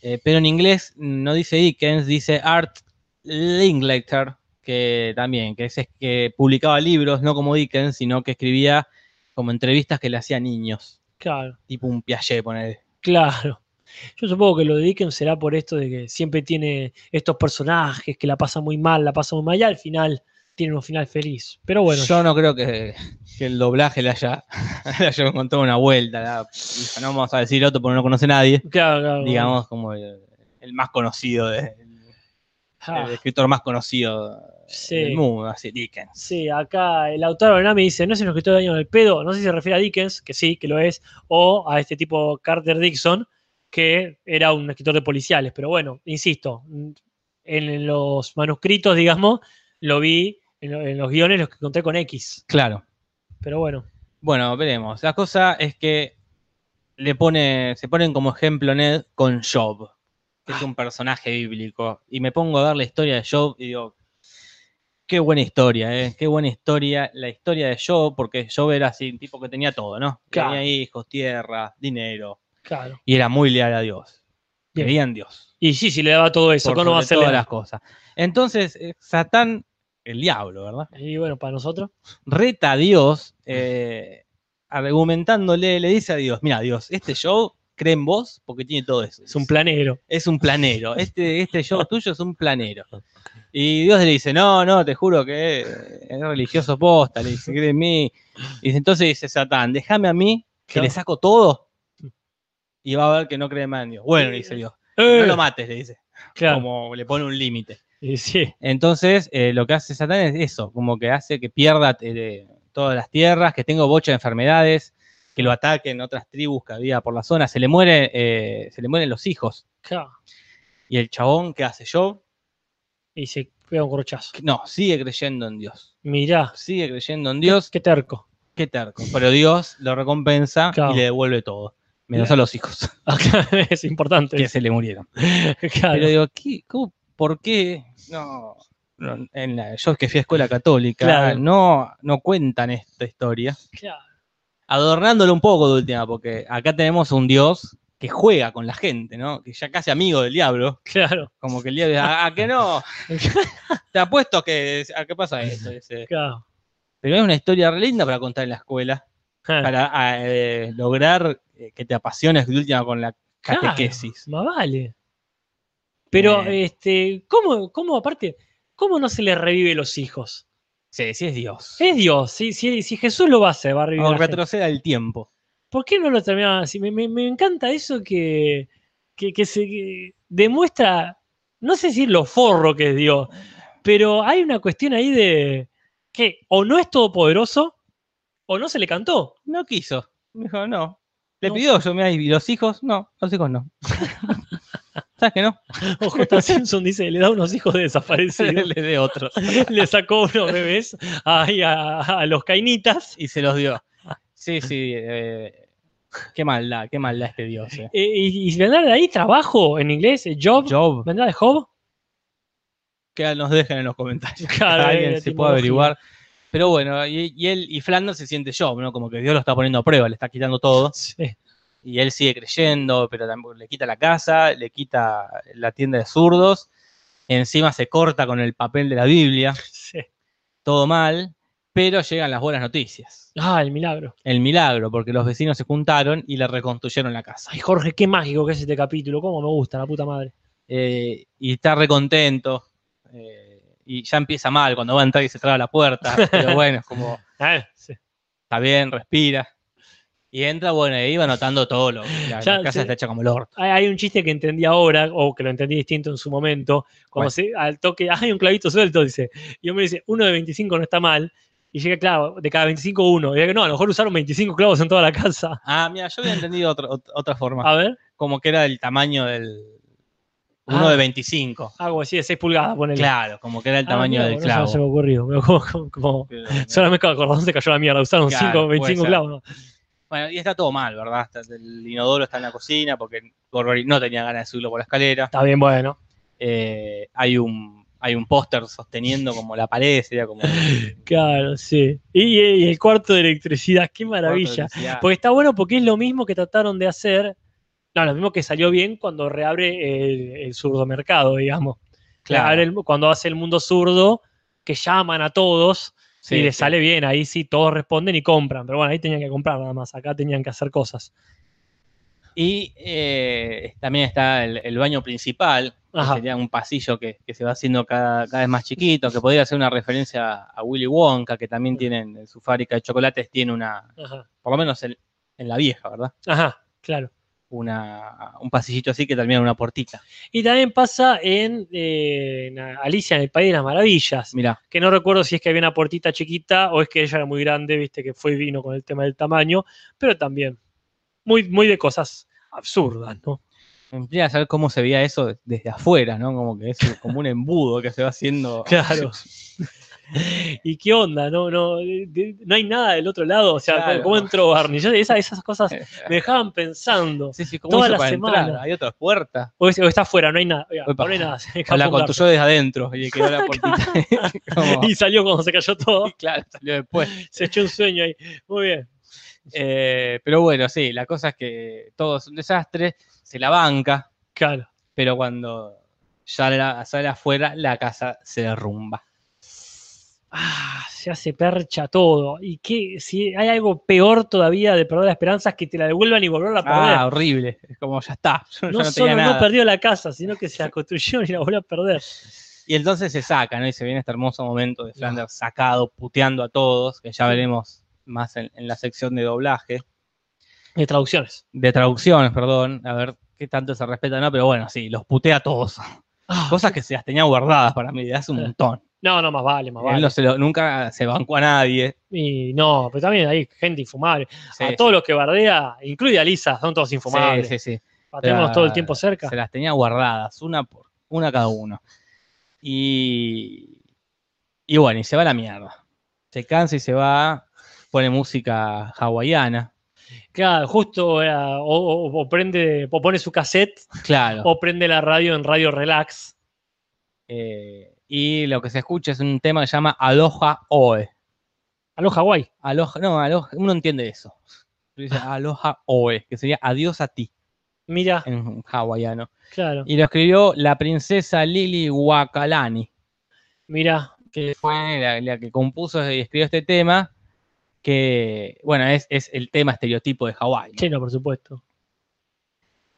S4: Eh, pero en inglés no dice Dickens, dice Art Linklater, que también, que es, que publicaba libros, no como Dickens, sino que escribía como entrevistas que le hacía a niños,
S1: Claro,
S4: tipo un Piaget, poner.
S1: claro. Yo supongo que lo de Dickens será por esto de que siempre tiene estos personajes que la pasan muy mal, la pasan muy mal, y al final tiene un final feliz. Pero bueno,
S4: Yo no creo que, que el doblaje le haya, le haya encontrado una vuelta. la- no vamos a decir otro porque no lo conoce nadie.
S1: claro, claro,
S4: Digamos, como el, el más conocido, de-
S1: Ah,
S4: el escritor más conocido
S1: Sí.
S4: del mundo, así, Dickens.
S1: Sí, acá el autor me dice, no es un escritor de año del pedo, no sé si se refiere a Dickens, que sí, que lo es, o a este tipo Carter Dixon, que era un escritor de policiales, pero bueno, insisto, en los manuscritos, digamos, lo vi en, lo- en los guiones, los que encontré con X,
S4: Claro.
S1: pero bueno,
S4: Bueno, veremos. La cosa es que le pone, se ponen como ejemplo Ned con Job, que es un personaje bíblico. Y me pongo a ver la historia de Job y digo, qué buena historia, ¿eh? Qué buena historia. La historia de Job, porque Job era así, un tipo que tenía todo, ¿no?
S1: Claro.
S4: Tenía hijos, tierra, dinero.
S1: claro.
S4: Y era muy leal a Dios.
S1: Bien.
S4: Creía en Dios.
S1: Y sí, si le daba todo eso, ¿cómo no va a ser
S4: todas
S1: leal?
S4: las cosas. Entonces, eh, Satán, el diablo, ¿verdad?
S1: Y bueno, para nosotros,
S4: reta a Dios, eh, argumentándole, le dice a Dios, mira Dios, este show cree en vos porque tiene todo eso.
S1: es un planero.
S4: Es un planero, este, este show tuyo es un planero. Y Dios le dice, no, no, te juro que es religioso posta, le dice, cree en mí. Y dice, entonces dice Satán, déjame a mí, que le saco todo, y va a ver que no cree más en Dios. Bueno, le dice Dios, no
S1: Eh,
S4: lo mates, le dice,
S1: claro.
S4: como le pone un límite.
S1: Y sí,
S4: Entonces, eh, lo que hace Satán es eso, como que hace que pierda eh, todas las tierras, que tenga bocha de enfermedades, que lo ataquen otras tribus que había por la zona, se le, muere, eh, se le mueren los hijos.
S1: claro.
S4: Y el chabón que hace yo,
S1: Y se pega un corchazo.
S4: no, sigue creyendo en Dios.
S1: Mirá,
S4: Sigue creyendo en Dios,
S1: qué terco.
S4: qué terco. Pero Dios lo recompensa
S1: Claro.
S4: y le devuelve todo. Menos a los hijos
S1: Acá es importante.
S4: que se le murieron.
S1: Claro.
S4: Pero digo, ¿qué, cómo, ¿por qué? No, no, en la- yo que fui a escuela católica,
S1: Claro.
S4: no, no cuentan esta historia.
S1: Claro.
S4: adornándolo un poco de última, porque acá tenemos un dios que juega con la gente, ¿no? Que ya casi amigo del diablo.
S1: Claro.
S4: Como que el diablo, ¿a, a que no? Te apuesto que, ¿a qué pasa esto?
S1: Claro.
S4: Pero es una historia re linda para contar en la escuela,
S1: Ah,
S4: para eh, lograr eh, que te apasiones de última con la
S1: claro,
S4: catequesis.
S1: Más vale. Pero,
S4: Eh.
S1: este, ¿cómo, cómo, aparte, cómo no se le revive los hijos?
S4: Sí, sí es Dios.
S1: Es Dios. Si, si, si Jesús lo va a hacer, va a revivir.
S4: O retroceda el tiempo.
S1: ¿Por qué no lo terminaban así? Me, me- me encanta eso que, que, que se que demuestra, no sé si lo forro que es Dios, pero hay una cuestión ahí de que o no es todopoderoso o no se le cantó.
S4: No quiso. Me dijo, no. Le
S1: No.
S4: pidió yo, mira, y los hijos, no, los hijos no. ¿Sabes que no?
S1: O J. Simpson dice, le da unos hijos desaparecidos.
S4: Le dé otro.
S1: le sacó unos bebés ahí a, a los cainitas.
S4: y se los dio. Sí, sí. eh, qué maldad, qué maldad este dios. eh.
S1: Eh, y, y vendrá de ahí trabajo en inglés, eh, job.
S4: Job,
S1: ¿Vendrá de Job?
S4: que nos dejen en los comentarios.
S1: Claro,
S4: Alguien se puede averiguar. Pero bueno, y, y él y Flanders se siente Job, ¿no? Como que Dios lo está poniendo a prueba, le está quitando todo.
S1: Sí.
S4: Y él sigue creyendo, pero también le quita la casa, le quita la tienda de zurdos. Encima se corta con el papel de la Biblia,
S1: sí.
S4: todo mal. Pero llegan las buenas noticias.
S1: Ah, el milagro.
S4: El milagro, porque los vecinos se juntaron y le reconstruyeron la casa.
S1: Ay, Jorge, qué mágico que es este capítulo. Cómo me gusta, la puta madre.
S4: eh, y está recontento. eh, y ya empieza mal cuando va a entrar y se traba la puerta. Pero bueno, es como,
S1: Ah, sí.
S4: está bien, respira. Y entra, bueno, y iba notando todo lo. La,
S1: Ya,
S4: la casa
S1: sí.
S4: está hecha como el orto.
S1: Hay, un chiste que entendí ahora, o que lo entendí distinto en su momento. Cuando
S4: ¿Cuál?
S1: se, al toque, hay un clavito suelto, dice. Y yo me dice, uno de 25 no está mal. Y llega, claro, de cada 25 uno. Y digo, no, a lo mejor usaron 25 clavos en toda la casa.
S4: Ah, mira, yo había entendido otra- ot- otra forma.
S1: A ver,
S4: Como que era el tamaño del. Uno
S1: Ah.
S4: de 25.
S1: algo así de 6 pulgadas, ponele.
S4: Claro, como que era el
S1: Ah,
S4: tamaño
S1: mira,
S4: del
S1: bueno, eso no
S4: clavo.
S1: se me ocurrió. Como, como- como- solamente con acordón se cayó la mierda. Usaron
S4: Claro,
S1: 5,
S4: puede
S1: 25
S4: ser.
S1: clavos. ¿No?
S4: Bueno, y está todo mal, ¿verdad? El inodoro está en la cocina porque Gorgory no tenía ganas de subirlo por la escalera.
S1: Está bien, bueno.
S4: Eh, hay un, hay un póster sosteniendo como la pared, sería como.
S1: Claro, sí. Y, y el cuarto de electricidad, qué maravilla.
S4: Porque
S1: Porque está bueno porque es lo mismo que trataron de hacer. No, lo mismo que salió bien cuando reabre el, el zurdo mercado, digamos. Reabre el- cuando hace el mundo zurdo, que llaman a todos
S4: Sí,
S1: y les
S4: sí.
S1: sale bien, ahí sí todos responden y compran, pero bueno, ahí tenían que comprar nada más, acá tenían que hacer cosas.
S4: Y eh, también está el, el baño principal, que sería un pasillo que, que se va haciendo cada, cada vez más chiquito, que podría ser una referencia a Willy Wonka, que también tienen en su fábrica de chocolates, tiene una,
S1: Ajá,
S4: por lo menos en, en la vieja, ¿verdad?
S1: Ajá, claro.
S4: Una, un pasillito así que termina en una puertita.
S1: Y también pasa en, eh, en Alicia en el País de las Maravillas,
S4: Mira,
S1: que no recuerdo si es que había una puertita chiquita o es que ella era muy grande, viste, que fue y vino con el tema del tamaño, pero también muy, muy de cosas absurdas, ¿no?
S4: intriga saber cómo se veía eso desde afuera, ¿no? Como que es como un embudo que se va haciendo.
S1: Claro. ¿Y qué onda? No, no, no hay nada del otro lado. O sea,
S4: Claro.
S1: ¿cómo entró Barney? Yo- esa- esas cosas me dejaban pensando.
S4: Sí, sí, ¿cómo
S1: Toda la semana.
S4: entrar? Hay otras puertas.
S1: O, es- o está afuera, no hay nada. Oiga,
S4: Opa.
S1: no hay nada.
S4: la construyó desde adentro y quedó la puertita.
S1: Y salió cuando se cayó todo.
S4: y claro, salió después.
S1: Se echó un sueño ahí. Muy bien.
S4: Eh, pero bueno, sí, la cosa es que todo es un desastre, se la banca,
S1: Claro.
S4: pero cuando sale, a- sale afuera, la casa se derrumba.
S1: Ah, se hace percha todo. ¿Y qué? Si hay algo peor todavía de perder la esperanza es que te la devuelvan y volverla a perder.
S4: Ah, horrible. Es como ya está. Yo
S1: no solo
S4: tenía
S1: no
S4: nada.
S1: perdió la casa, sino que se la construyeron y la volvió a perder.
S4: Y entonces se saca, ¿no? Y se viene este hermoso momento de Flanders sacado, puteando a todos, que ya veremos más en, en la sección de doblaje,
S1: De traducciones.
S4: de traducciones, perdón, a ver qué tanto se respeta, ¿no? Pero bueno, sí, los putea a todos.
S1: Ah,
S4: Cosas que se las tenía guardadas para mí de hace un montón.
S1: No, no, más vale, más
S4: Él
S1: vale.
S4: no se lo- nunca se bancó a nadie.
S1: Y no, pero también hay gente infumable.
S4: Sí,
S1: a todos los que bardea, incluye a Lisa, son todos infumables.
S4: Sí, sí, sí. Pero,
S1: todo el tiempo cerca.
S4: Se las tenía guardadas, una por una cada uno. Y, y bueno, y se va a la mierda. Se cansa y se va, pone música hawaiana.
S1: Claro, justo era, o, o- o prende, o pone su cassette,
S4: Claro.
S1: o prende la radio en Radio Relax.
S4: Eh, y lo que se escucha es un tema que se llama Aloha Oe.
S1: Aló Hawái.
S4: Aloha, no, aloha, uno entiende eso. Dice Aloha Oe, que sería adiós a ti
S1: Mira,
S4: en hawaiano.
S1: claro,
S4: Y lo escribió la princesa Lili Wakalani.
S1: mira,
S4: que fue la, la que compuso y escribió este tema, que, bueno, es, es el tema estereotipo de Hawái. ¿no?
S1: chino, por supuesto.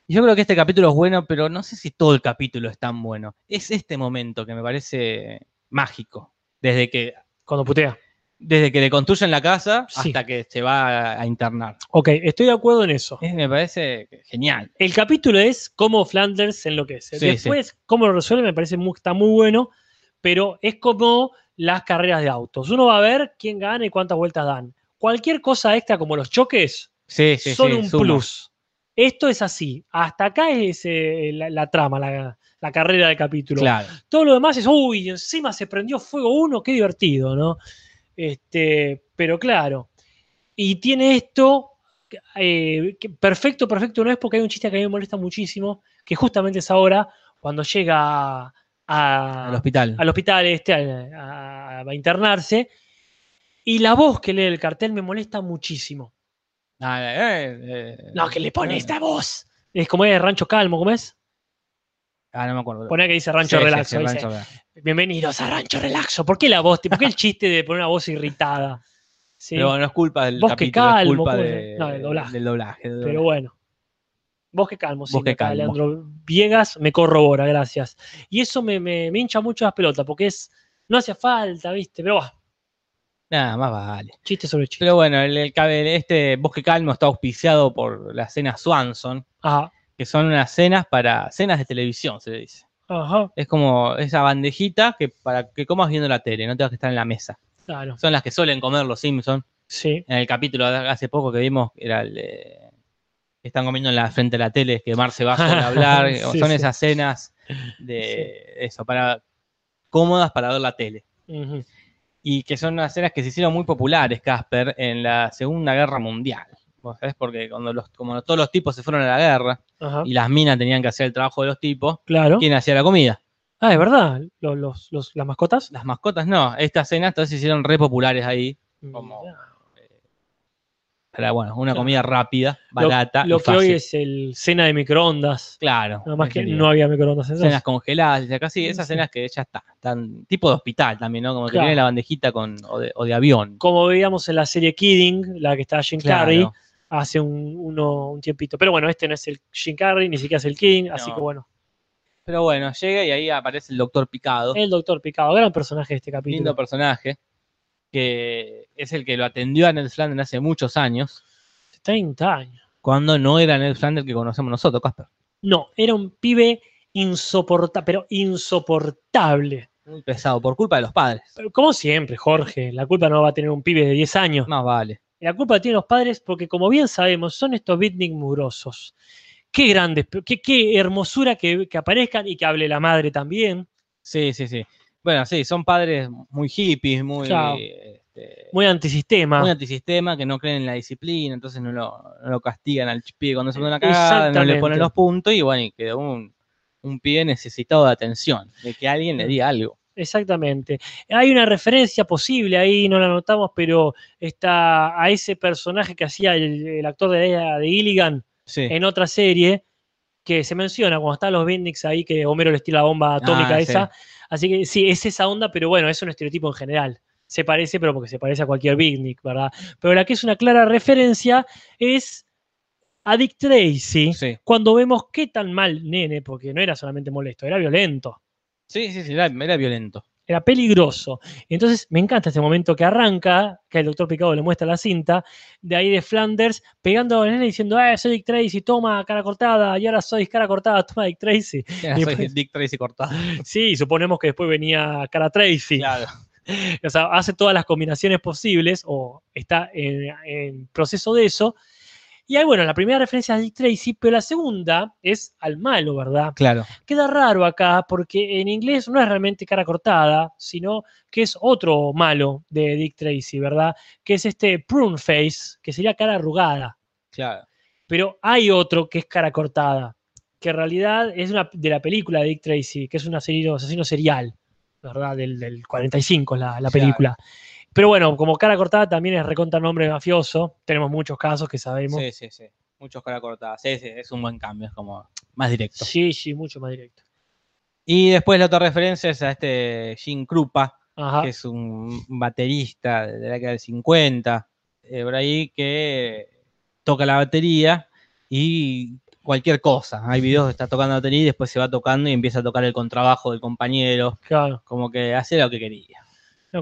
S4: Yo creo que este capítulo es bueno, pero no sé si todo el capítulo es tan bueno. Es este momento que me parece mágico, desde que,
S1: Cuando putea.
S4: desde que le construyen la casa
S1: Sí.
S4: hasta que se va a, internar.
S1: Ok, estoy de acuerdo en eso.
S4: Es- me parece genial.
S1: El capítulo es cómo Flanders enloquece.
S4: Sí,
S1: Después, cómo lo resuelve, me parece muy, está muy bueno, pero es como las carreras de autos. Uno va a ver quién gana y cuántas vueltas dan. Cualquier cosa extra, como los choques, son
S4: sí,
S1: un
S4: suma.
S1: plus. Esto es así. Hasta acá es eh, la, la trama, la, la carrera del capítulo.
S4: Claro.
S1: Todo lo demás es, uy, encima se prendió fuego uno, qué divertido, ¿no? Este, pero claro. Y tiene esto, eh, que perfecto, perfecto no es porque hay un chiste que a mí me molesta muchísimo, que justamente es ahora, cuando llega a-
S4: Al hospital.
S1: al hospital este a, a- a internarse, y la voz que lee el cartel me molesta muchísimo.
S4: Ah, eh, eh,
S1: No, que le pone
S4: eh.
S1: esta voz. Es como es Rancho Calmo, ¿cómo es?
S4: Ah, no me acuerdo.
S1: Pone que dice Rancho
S4: Sí,
S1: Relaxo.
S4: sí,
S1: dice,
S4: Rancho Relaxo.
S1: Bienvenidos a Rancho Relaxo. ¿Por qué la voz? ¿Por qué el chiste de poner una voz irritada? Sí,
S4: Pero no es culpa del
S1: Bosque
S4: capítulo,
S1: Calmo,
S4: es culpa
S1: ¿cómo
S4: de-
S1: se- no, del doblaje.
S4: del doblaje. del
S1: pero bueno. Bosque Calmo, sí.
S4: Bosque Calmo.
S1: Leandro Viegas me corrobora, gracias. Y eso me, me- me hincha mucho las pelotas, porque es. No hacía falta, ¿viste? Pero va,
S4: Nada más vale.
S1: chiste sobre chiste.
S4: Pero bueno, el, el este Bosque Calmo está auspiciado por la cena Swanson,
S1: Ajá,
S4: que son unas cenas para cenas de televisión, se le dice.
S1: ajá,
S4: Es como esa bandejita que para que comas viendo la tele, no tengas que estar en la mesa.
S1: claro.
S4: Son las que suelen comer los Simpsons.
S1: Sí,
S4: En el capítulo de hace poco que vimos, era el de- que están comiendo en la frente de la tele, que Mar se va a hablar.
S1: Sí,
S4: son
S1: sí.
S4: esas cenas de eso, para cómodas para ver la tele.
S1: ujú,
S4: y que son unas escenas que se hicieron muy populares, Casper, en la Segunda Guerra Mundial. ¿Vos sabés? Porque cuando los, como todos los tipos se fueron a la guerra
S1: ajá.
S4: y las minas tenían que hacer el trabajo de los tipos,
S1: Claro.
S4: ¿quién hacía la comida?
S1: Ah, es verdad. Los, los, los- las mascotas.
S4: Las mascotas no. Estas escenas entonces se hicieron re populares ahí. Como-
S1: Mirá.
S4: Para, bueno, una
S1: Claro.
S4: comida rápida, barata
S1: Lo,
S4: y
S1: que
S4: fácil.
S1: hoy es el cena de microondas.
S4: Claro.
S1: Nada más que no había microondas entonces.
S4: cenas congeladas, acá sí, esas cenas que ya está, están tipo de hospital también, ¿no? Como que
S1: Claro.
S4: tiene la bandejita con, o, de, o de avión.
S1: Como veíamos en la serie Kidding, la que está Jim
S4: Claro.
S1: Carrey, hace un, uno- un tiempito. Pero bueno, este no es el Jim Carrey, ni siquiera es el Kidding, así que bueno.
S4: Pero bueno, llega y ahí aparece el doctor Picado,
S1: El Doctor Picado, gran personaje de este capítulo.
S4: lindo personaje, que es el que lo atendió a Ned Flanders hace muchos años,
S1: 30 años.
S4: cuando no era Ned Flanders que conocemos nosotros, Casper.
S1: No, era un pibe insoportable, pero insoportable.
S4: Muy pesado, por culpa de los padres.
S1: Pero como siempre, Jorge, la culpa no va a tener un pibe de 10 años.
S4: Más vale.
S1: La culpa la tienen los padres porque, como bien sabemos, son estos beatnik mugrosos. Qué grandes, qué, qué hermosura que, que aparezcan y que hable la madre también.
S4: Sí, sí, sí. Bueno, sí, son padres muy hippies, muy,
S1: Claro.
S4: este,
S1: Muy antisistema.
S4: muy antisistema, que no creen en la disciplina, entonces no lo, no lo castigan al pibe cuando se pone una cagada, no le ponen los puntos y bueno, y quedó un, un pibe necesitado de atención, de que alguien le diga algo.
S1: Exactamente. Hay una referencia posible ahí, no la notamos, pero está a ese personaje que hacía el, el actor de, de Gilligan
S4: Sí.
S1: en otra serie, que se menciona cuando están los Bendix ahí, que Homero le estira la bomba atómica
S4: Ah,
S1: esa. Así que sí, es esa onda, pero bueno, es un estereotipo en general. Se parece, pero porque se parece a cualquier Beatnik, ¿verdad? Pero la que es una clara referencia es a Dick Tracy,
S4: Sí.
S1: cuando vemos qué tan mal nene, porque no era solamente molesto, era violento.
S4: Sí, sí, sí, era, era violento.
S1: Era peligroso. Entonces me encanta este momento que arranca, que el doctor Picado le muestra la cinta, de ahí de Flanders, pegando a la nena diciendo, eh, soy Dick Tracy, toma cara cortada, y ahora soy cara cortada, toma Dick Tracy. Y
S4: soy
S1: después-
S4: Dick Tracy cortado.
S1: Sí, suponemos que después venía cara Tracy.
S4: Claro.
S1: O sea, hace todas las combinaciones posibles, o está en, en proceso de eso. Y ahí, bueno, la primera referencia es a Dick Tracy, pero la segunda es al malo, ¿verdad?
S4: Claro.
S1: queda raro acá porque en inglés no es realmente cara cortada, sino que es otro malo de Dick Tracy, ¿verdad? Que es este prune face, que sería cara arrugada.
S4: Claro.
S1: Pero hay otro que es cara cortada, que en realidad es una, de la película de Dick Tracy, que es un asesino, asesino serial, ¿verdad? Del, del 45 la, la
S4: Claro.
S1: Pero bueno, como cara cortada también es recontra nombre mafioso. Tenemos muchos casos que sabemos.
S4: Sí, sí, sí. Muchos cara cortadas. Sí, sí, es un buen cambio, es como más directo.
S1: Sí, sí, mucho más directo.
S4: Y después la otra referencia es a este Jim Krupa,
S1: Ajá.
S4: que es un baterista de la década del 50, eh, por ahí, que toca la batería y cualquier cosa. Hay videos que está tocando la batería y después se va tocando y empieza a tocar el contrabajo del compañero,
S1: Claro.
S4: como que hace lo que quería.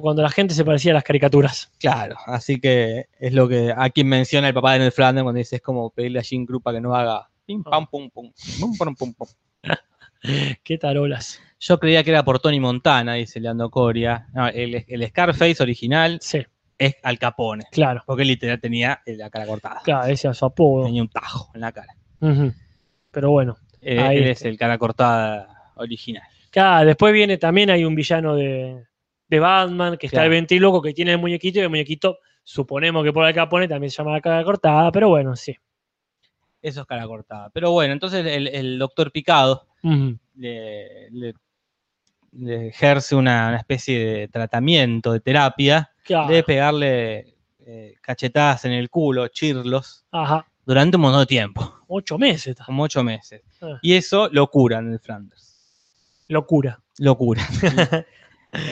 S1: Cuando la gente se parecía a las caricaturas.
S4: Claro, así que es lo que a quien menciona el papá de Ned Flanders cuando dice es como pedirle a Jim Krupa que no haga pim pam pum pum, pum, pum, pum, pum.
S1: Qué tarolas.
S4: Yo creía que era por Tony Montana, dice Leandro Coria. No, el, el Scarface original
S1: Sí,
S4: es Al Capone,
S1: claro.
S4: porque literal tenía la cara cortada.
S1: Claro, ese es su apodo.
S4: Tenía un tajo en la cara.
S1: Pero bueno. Ahí
S4: él es el cara cortada original.
S1: Claro, después viene también hay un villano de, de Batman, que está el ventríloco que tiene el muñequito, y el muñequito, suponemos que por el Capone también se llama la cara cortada, pero bueno, sí.
S4: Eso es cara cortada. Pero bueno, entonces el, el doctor Picado le, le- le ejerce una, una especie de tratamiento, de terapia,
S1: Claro.
S4: de pegarle eh, cachetadas en el culo, chirlos,
S1: Ajá.
S4: durante un montón de tiempo,
S1: Ocho meses.
S4: como ocho meses.
S1: Ah.
S4: Y eso lo cura en el Flanders.
S1: Locura.
S4: Lo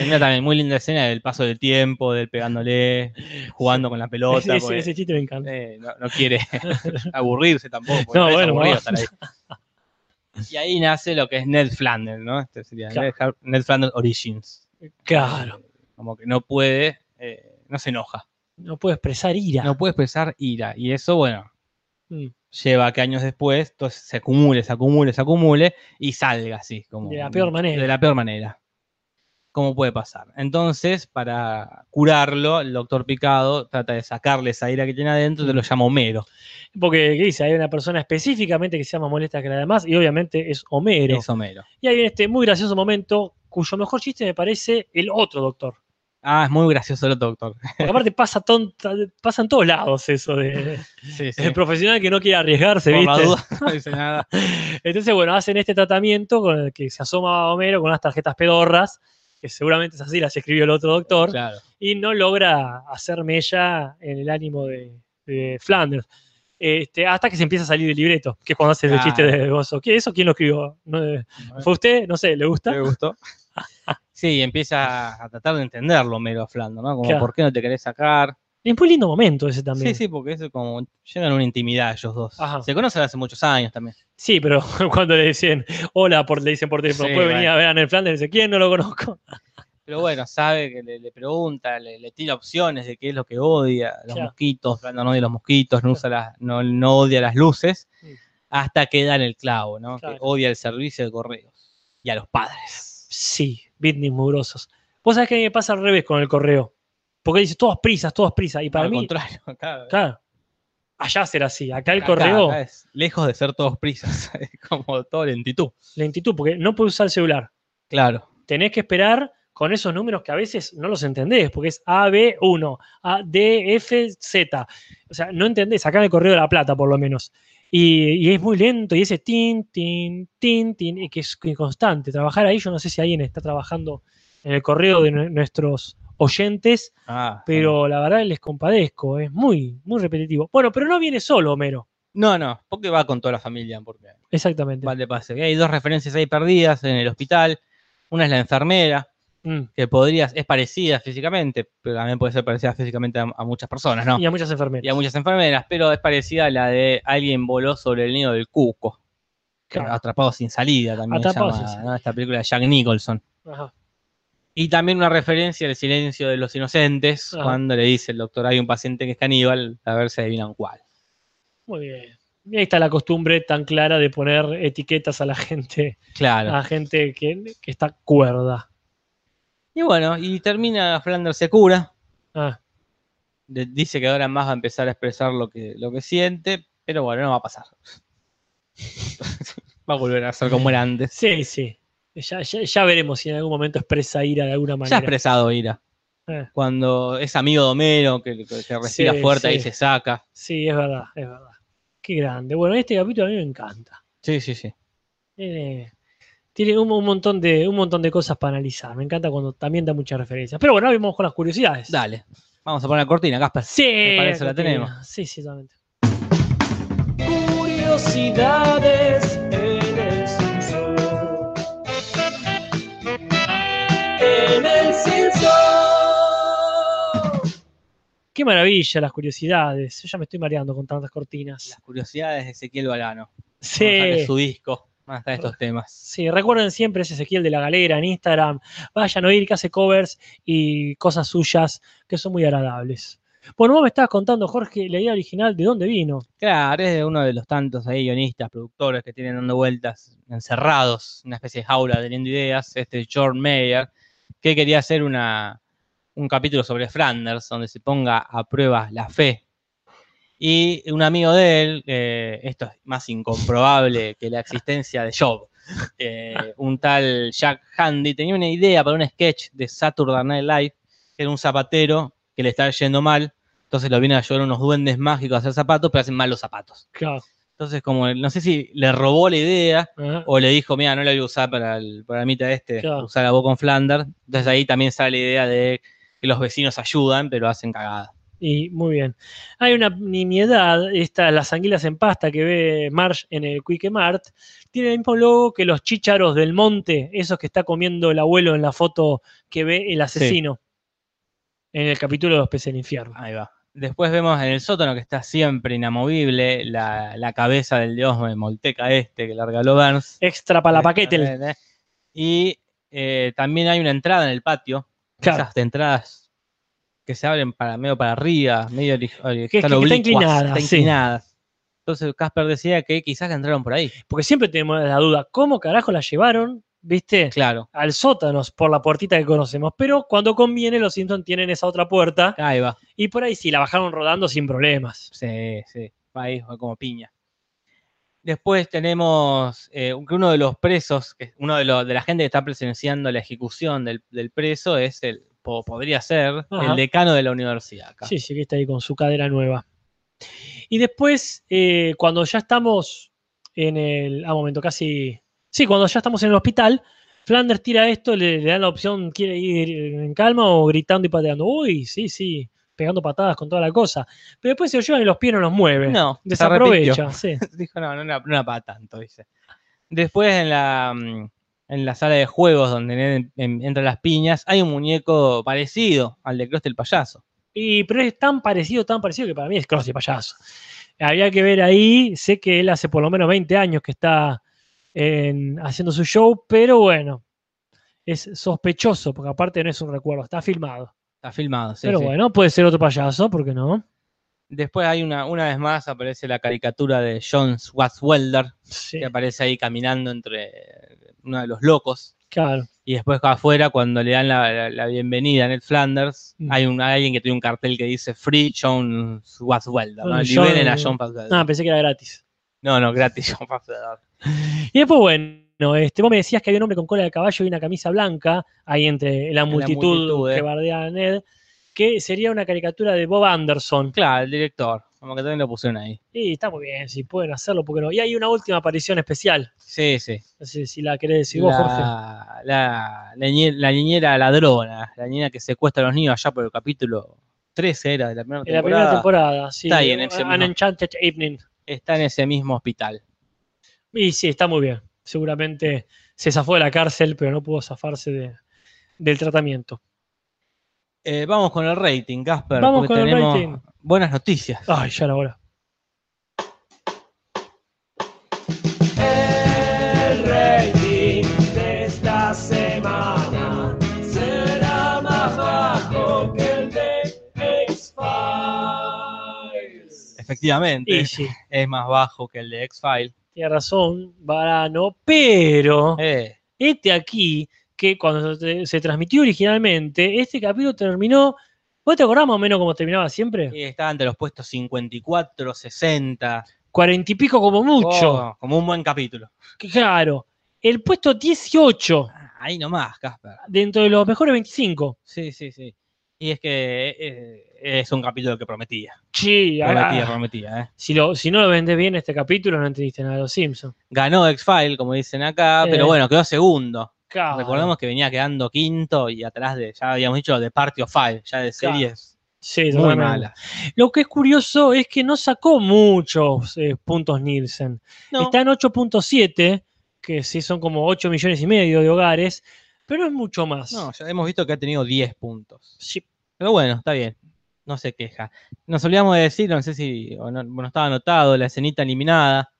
S4: una también muy linda escena del paso del tiempo, del pegándole, jugando con la pelota.
S1: ese, chiste me encanta.
S4: eh, no, no quiere aburrirse tampoco.
S1: No, bueno, vamos.
S4: estar ahí. Y ahí nace lo que es Ned Flanders, ¿no? Este sería
S1: Claro.
S4: Ned, Flanders Origins.
S1: Claro.
S4: Como que no puede, eh, no se enoja.
S1: No puedo expresar ira.
S4: No puede expresar ira. Y eso, bueno,
S1: Mm.
S4: lleva a que años después todo se acumule, se acumule, se acumule y salga así. Como,
S1: De la peor manera.
S4: De la peor manera. ¿Cómo puede pasar? Entonces, para curarlo, el doctor Picado trata de sacarle esa ira que tiene adentro, te lo llama Homero.
S1: Porque, ¿qué dice? Hay una persona específicamente que se llama molesta que la demás, y obviamente es Homero.
S4: Es Homero.
S1: Y hay este muy gracioso momento, cuyo mejor chiste me parece el otro doctor.
S4: Ah, es muy gracioso el otro doctor.
S1: Porque aparte pasa, tonta, pasa en todos lados eso de,
S4: Sí,
S1: el profesional que no quiere arriesgarse,
S4: Por la
S1: ¿viste?
S4: duda, no dice nada.
S1: Entonces, bueno, hacen este tratamiento con el que se asoma a Homero con unas tarjetas pedorras, que seguramente es así, las escribió el otro doctor,
S4: Claro.
S1: y no logra hacer mella en el ánimo de, de Flanders. Este, hasta que se empieza a salir el libreto, que es cuando hace el chiste de gozo. ¿Qué, ¿Eso quién lo escribió? ¿No, eh, ¿Fue usted? No sé, ¿le gusta?
S4: ¿Te gustó? Sí, empieza a tratar de entenderlo Mero a Flanders, ¿no? Como,
S1: Claro.
S4: ¿por qué no te querés sacar?
S1: Y es muy lindo momento ese también.
S4: Sí, sí, porque es como llegan a una intimidad ellos dos.
S1: Ajá.
S4: Se conocen hace muchos años también.
S1: Sí, pero cuando le dicen hola, por, le dicen por teléfono,
S4: Sí,
S1: puede venir a ver a Ned Flanders, dice, ¿quién no lo conozco?
S4: Pero bueno, sabe que le, le pregunta, le, le tira opciones de qué es lo que odia, los
S1: Claro.
S4: mosquitos, Flanders no odia los mosquitos, no, usa las- no, no odia las luces, hasta que da en el clavo, ¿no?
S1: Claro.
S4: Que odia el servicio de correos y a los padres.
S1: Sí, Bitnis mugrosos. Vos sabés que a mí me pasa al revés con el correo. Porque dice, todas prisas, todas prisas. Y para
S4: Al
S1: mí,
S4: contrario, claro.
S1: claro, allá será así. Acá el
S4: Acá-
S1: correo,
S4: acá es lejos de ser todos prisas, es como todo lentitud.
S1: lentitud, porque no puedes usar el celular.
S4: Claro.
S1: Tenés que esperar con esos números que a veces no los entendés, porque es AB1, A, D, F, Z. O sea, no entendés, acá en el correo de la plata, por lo menos. Y, y es muy lento, y ese tin, tin, tin, tin, y que es constante. Trabajar ahí, yo no sé si alguien está trabajando en el correo de nue- nuestros oyentes,
S4: Ah,
S1: pero la verdad les compadezco, es muy, muy repetitivo. Bueno, pero no viene solo, Homero.
S4: No, no, porque va con toda la familia, porque
S1: Exactamente.
S4: va de pase. Hay dos referencias ahí perdidas en el hospital. Una es la enfermera,
S1: Mm.
S4: que podría, es parecida físicamente, pero también puede ser parecida físicamente a, a muchas personas, ¿no?
S1: Y a muchas enfermeras.
S4: Y a muchas enfermeras, pero es parecida a la de alguien voló sobre el nido del cuco.
S1: Claro.
S4: Atrapado sin salida también.
S1: Atrapado
S4: llama,
S1: sin salida.
S4: ¿no? Esta película de Jack Nicholson.
S1: Ajá.
S4: Y también una referencia al silencio de los inocentes,
S1: Ajá.
S4: cuando le dice el doctor, hay un paciente que es caníbal, a ver si adivinan cuál.
S1: Muy bien. Y ahí está la costumbre tan clara de poner etiquetas a la gente,
S4: Claro.
S1: a gente que, que está cuerda.
S4: Y bueno, y termina Flanders se cura,
S1: Ah,
S4: de- dice que ahora más va a empezar a expresar lo que, lo que siente, pero bueno, no va a pasar. va a volver a ser como era antes.
S1: sí, sí. Ya, ya- ya veremos si en algún momento expresa ira de alguna
S4: Ya ha
S1: manera.
S4: expresado ira.
S1: Eh,
S4: Cuando es amigo de Homero, que, que- respira
S1: Sí,
S4: fuerte
S1: sí.
S4: y se saca.
S1: sí, es verdad, es verdad. Qué grande. Bueno, este capítulo a mí me encanta.
S4: Sí, sí, sí.
S1: Tiene, tiene un, un montón de, un montón de cosas para analizar. Me encanta cuando también da muchas referencias. Pero bueno, ahora vamos con las curiosidades.
S4: Dale. Vamos a poner la cortina, Casper.
S1: Sí,
S4: Me parece la
S1: Catina.
S4: tenemos.
S1: Sí, sí, totalmente. Curiosidades Qué maravilla las curiosidades. Yo ya me estoy mareando con tantas cortinas.
S4: Las curiosidades de Ezequiel Balano.
S1: Sí.
S4: Vamos a su disco. Van a estar estos temas.
S1: Sí, recuerden siempre ese Ezequiel de la Galera en Instagram. Vayan a oír que hace covers y cosas suyas que son muy agradables. Bueno, vos me estabas contando, Jorge, la idea original de dónde vino.
S4: Claro, es de uno de los tantos ahí guionistas, productores que tienen dando vueltas, encerrados, una especie de jaula teniendo ideas. Este John Mayer, que quería hacer una, un capítulo sobre Flanders, donde se ponga a prueba la fe. Y un amigo de él, eh, esto es más incomprobable que la existencia de Job, eh, un tal Jack Handy, tenía una idea para un sketch de Saturday Night Live, que era un zapatero que le estaba yendo mal, entonces lo vienen a ayudar unos duendes mágicos a hacer zapatos, pero hacen mal los zapatos.
S1: Claro.
S4: Entonces, como no sé si le robó la idea
S1: Ajá.
S4: o le dijo, mira, no la voy a usar para el programita este,
S1: Claro.
S4: usar la voz con Flanders. Entonces ahí también sale la idea de que los vecinos ayudan, pero hacen cagada.
S1: Y muy bien. Hay una nimiedad, esta, las anguilas en pasta que ve Marsh en el Quick Mart, tiene el mismo logo que los chícharos del monte, esos que está comiendo el abuelo en la foto que ve el asesino en el capítulo de los peces del infierno.
S4: Ahí va. Después vemos en el sótano que está siempre inamovible la, la cabeza del dios Molteca este que larga Burns.
S1: Extra para la paquete.
S4: Y eh, también hay una entrada en el patio.
S1: Claro.
S4: Esas entradas que se abren para medio para arriba, medio
S1: Que-
S4: están
S1: que-
S4: están
S1: sí.
S4: inclinadas. Entonces Casper decía que quizás le entraron por ahí.
S1: Porque siempre tenemos la duda, ¿cómo carajo la llevaron, viste,
S4: Claro.
S1: al sótano por la puertita que conocemos? Pero cuando conviene, los Simpsons tienen esa otra puerta
S4: Ahí va.
S1: y por ahí sí la bajaron rodando sin problemas.
S4: Sí, sí. Va ahí, va como piña. Después tenemos eh, uno de los presos, que uno de, los, de la gente que está presenciando la ejecución del, del preso es el, po- podría ser
S1: Ajá.
S4: el decano de la universidad. acá.
S1: Sí, sí, que está ahí con su cadera nueva. Y después, eh, cuando ya estamos en el. Ah, momento, casi. Sí, cuando ya estamos en el hospital, Flanders tira esto, le, le dan la opción, quiere ir en calma o gritando y pateando. Uy, sí, sí. Pegando patadas con toda la cosa. Pero después se lo llevan y los pies no los mueve.
S4: No,
S1: desaprovecha. Sí.
S4: Dijo, no, no, era- no era para tanto, dice. Después en la, mm, en la sala de juegos donde en- en- entran las piñas, hay un muñeco parecido al de Krusty el payaso.
S1: Y, pero es tan parecido, tan parecido que para mí es Krusty Payaso. Había que ver ahí, sé que él hace por lo menos 20 años que está en- haciendo su show, pero bueno, es sospechoso, porque aparte no es un recuerdo, está filmado.
S4: Está filmado, sí,
S1: pero
S4: sí.
S1: bueno, puede ser otro payaso, ¿por qué no?
S4: Después hay una, una vez más aparece la caricatura de John Swartzwelder,
S1: Sí,
S4: que aparece ahí caminando entre uno de los locos.
S1: claro.
S4: Y después afuera, cuando le dan la, la- la bienvenida a Ned Flanders,
S1: Mm.
S4: hay un, alguien que tiene un cartel que dice Free John Swartzwelder. ¿no? Liberen
S1: John-
S4: a John.
S1: Ah, pensé que era gratis.
S4: No, no, gratis John Swartzwelder.
S1: Y después, bueno, este, vos me decías que había un hombre con cola de caballo y una camisa blanca, ahí entre la multitud,
S4: multitud, eh.
S1: que bardea a Ned, que sería una caricatura de Bob Anderson.
S4: Claro, el director. Como que también lo pusieron ahí.
S1: Y está muy bien, si pueden hacerlo, ¿por qué no? Y hay una última aparición especial.
S4: Sí, sí.
S1: No sé si la querés decir vos, Jorge.
S4: la, la, la niñe- la niñera ladrona, la niña que secuestra a los niños allá por el capítulo 13 era de la primera
S1: En la
S4: temporada.
S1: primera temporada, sí.
S4: Está ahí en ese
S1: An
S4: mismo-
S1: Enchanted Evening.
S4: Está en ese mismo hospital.
S1: Y sí, está muy bien. Seguramente se zafó de la cárcel, pero no pudo zafarse de- del tratamiento.
S4: Eh, vamos con el rating, Casper.
S1: Vamos
S4: porque
S1: con el
S4: tenemos
S1: rating.
S4: buenas noticias.
S1: Ay, ya la hora.
S2: El rating de esta semana será más bajo que el de X-Files.
S4: Efectivamente,
S1: sí,
S4: es más bajo que el de X-File.
S1: Tiene razón, Varano, pero
S4: Eh,
S1: este aquí, que cuando se, se transmitió originalmente, este capítulo terminó. ¿Vos te acordás más o menos cómo terminaba siempre?
S4: y está entre los puestos 54, 60.
S1: Cuarenta y pico como mucho.
S4: Oh, como un buen capítulo.
S1: Claro. El puesto 18
S4: Ah, Ahí nomás, Casper.
S1: dentro de los mejores 25.
S4: Sí, sí, sí. Y es que eh, es un capítulo que prometía.
S1: Sí,
S4: Prometía,
S1: ah,
S4: prometía. ¿eh?
S1: si, lo, si no lo vendés bien este capítulo, no entendiste nada de los Simpsons.
S4: Ganó X-File, como dicen acá,
S1: Eh.
S4: pero bueno, quedó segundo.
S1: Claro.
S4: Recordemos que venía quedando quinto y atrás de, ya habíamos dicho, de Party of Five, ya de
S1: Claro.
S4: series
S1: Sí,
S4: muy malas.
S1: Lo que es curioso es que no sacó muchos eh, puntos Nielsen.
S4: No,
S1: Está en 8.7, que sí son como 8 millones y medio de hogares, pero es mucho más.
S4: no, ya hemos visto que ha tenido 10 puntos.
S1: Sí,
S4: Pero bueno, está bien. No se queja. Nos olvidamos de decir, no sé si o no, bueno, estaba anotado, la escenita eliminada.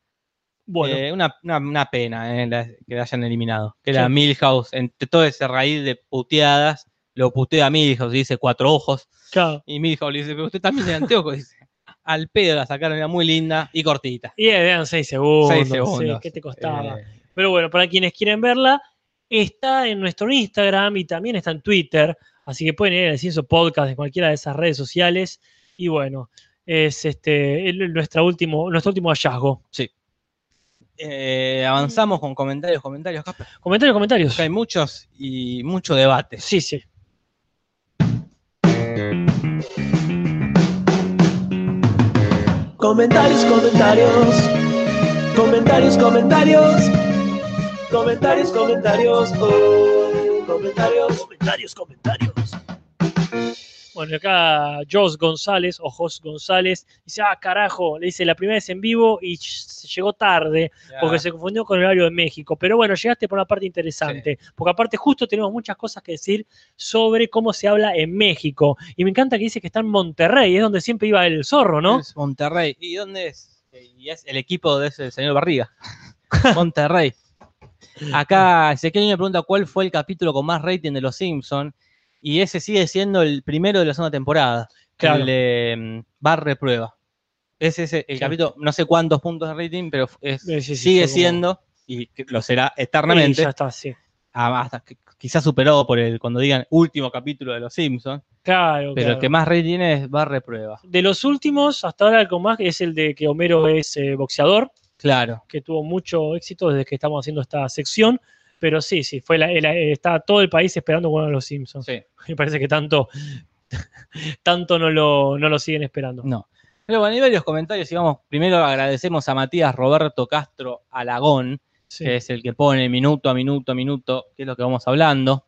S1: bueno.
S4: Eh, una, una- una pena eh, la- que la hayan eliminado. Que era
S1: Sí.
S4: Milhouse, entre todo ese raíz de puteadas, lo putea a Milhouse, dice cuatro ojos.
S1: claro.
S4: Y Milhouse le dice, pero usted también tiene anteojos. Dice, al pedo la sacaron, era muy linda y cortita.
S1: Y eran 6 segundos.
S4: Seis
S1: sí,
S4: segundos.
S1: ¿Qué te costaba?
S4: Eh,
S1: Pero bueno, para quienes quieren verla, está en nuestro Instagram y también está en Twitter. Así que pueden ir al Cienso Podcast en cualquiera de esas redes sociales. Y bueno, es este el- nuestra último, nuestro último hallazgo.
S4: eh, avanzamos con comentarios, comentarios, Casper.
S1: Comentarios, comentarios.
S4: Porque hay muchos y mucho debate.
S1: Sí, sí.
S2: Comentarios, comentarios. Comentarios, comentarios. Comentarios, comentarios. Oh, comentarios, comentarios, comentarios.
S1: Bueno, acá Jos González, o Jos González, dice, ah, carajo, le dice la primera vez en vivo y llegó tarde porque se confundió con el horario de México. Pero bueno, llegaste por una parte interesante, porque aparte justo tenemos muchas cosas que decir sobre cómo se habla en México. Y me encanta que dice que está en Monterrey, es donde siempre iba el zorro, ¿no?
S4: Es Monterrey. ¿Y dónde es? Y es el equipo de ese señor Barriga. Monterrey. Acá Ezequiel me pregunta cuál fue el capítulo con más rating de Los Simpsons. Y ese sigue siendo el primero de la segunda temporada.
S1: Claro.
S4: El de mm, Bar Reprueba. Ese es el
S1: Sí.
S4: capítulo, no sé cuántos puntos de rating, pero es-
S1: Sí, sí, sí,
S4: sigue
S1: como-
S4: siendo, y lo será
S1: Y
S4: eternamente,
S1: ya está, sí.
S4: ah, hasta quizás superado por el, cuando digan último capítulo de Los Simpsons,
S1: Claro,
S4: pero
S1: claro.
S4: el que más rating es Bar Reprueba.
S1: De los últimos, hasta ahora el con más es el de que Homero es eh, boxeador,
S4: Claro.
S1: que tuvo mucho éxito desde que estamos haciendo esta sección. Pero sí, sí, fue la, la- está todo el país esperando de los Simpsons.
S4: Sí.
S1: Me parece que tanto, tanto no, lo, no lo siguen esperando.
S4: No. Pero bueno, hay varios comentarios y vamos, primero agradecemos a Matías Roberto Castro Alagón,
S1: Sí.
S4: que es el que pone minuto a minuto a minuto, que es lo que vamos hablando.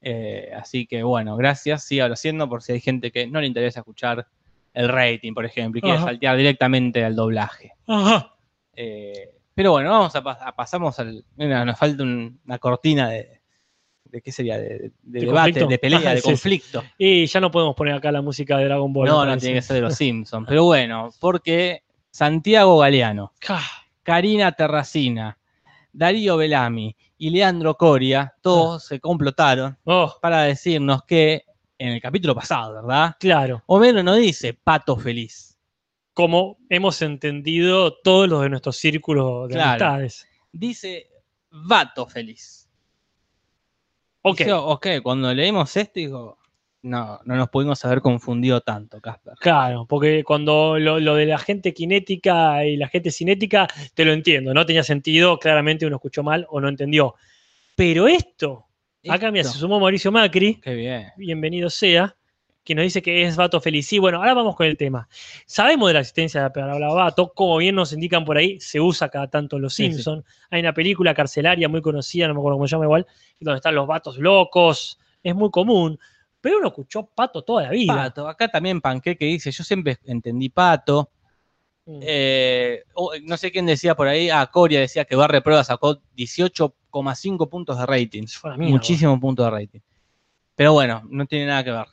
S4: Eh, así que bueno, gracias, sígalo haciendo por si hay gente que no le interesa escuchar el rating, por ejemplo, y quiere
S1: Ajá.
S4: saltear directamente al doblaje.
S1: Ajá.
S4: Eh, pero bueno, vamos a, a- pasamos al. Mira, nos falta un- una cortina de. ¿De qué sería? De, de
S1: ¿De
S4: debate,
S1: conflicto?
S4: de pelea,
S1: Ajá,
S4: de
S1: sí, sí.
S4: conflicto.
S1: Y ya no podemos poner acá la música de Dragon Ball.
S4: No, no, tiene que ser de los Simpsons. Pero bueno, porque Santiago Galeano,
S1: Ah,
S4: Karina Terracina, Darío Belami y Leandro Coria, todos se complotaron
S1: Oh,
S4: para decirnos que en el capítulo pasado, ¿verdad?
S1: claro.
S4: Homero no dice pato feliz,
S1: Como hemos entendido todos los de nuestros círculos de
S4: Claro.
S1: amistades.
S4: dice vato feliz.
S1: Ok.
S4: Dije, ok, cuando leímos esto, digo, no, no nos pudimos haber confundido tanto, Casper.
S1: Claro, porque cuando lo, lo de la gente cinética y la gente cinética, te lo entiendo, no tenía sentido, claramente uno escuchó mal o no entendió. Pero esto, acá mira, se
S4: Esto,
S1: sumó Mauricio Macri,
S4: Qué bien.
S1: bienvenido sea, que nos dice que es Vato feliz. Y bueno, ahora vamos con el tema. Sabemos de la existencia de la palabra vato, como bien nos indican por ahí, se usa cada tanto en Los
S4: Sí, sí.
S1: Simpsons. Hay una película carcelaria muy conocida, no me acuerdo cómo se llama igual, donde están los vatos locos, es muy común. Pero uno escuchó pato toda la vida.
S4: Pato, acá también Panqueque dice, yo siempre entendí pato.
S1: Mm.
S4: Eh, no sé quién decía por ahí, ah, Coria decía que Barre Prueba sacó 18,5 puntos de rating. Muchísimos puntos de rating. Pero bueno, no tiene nada que ver.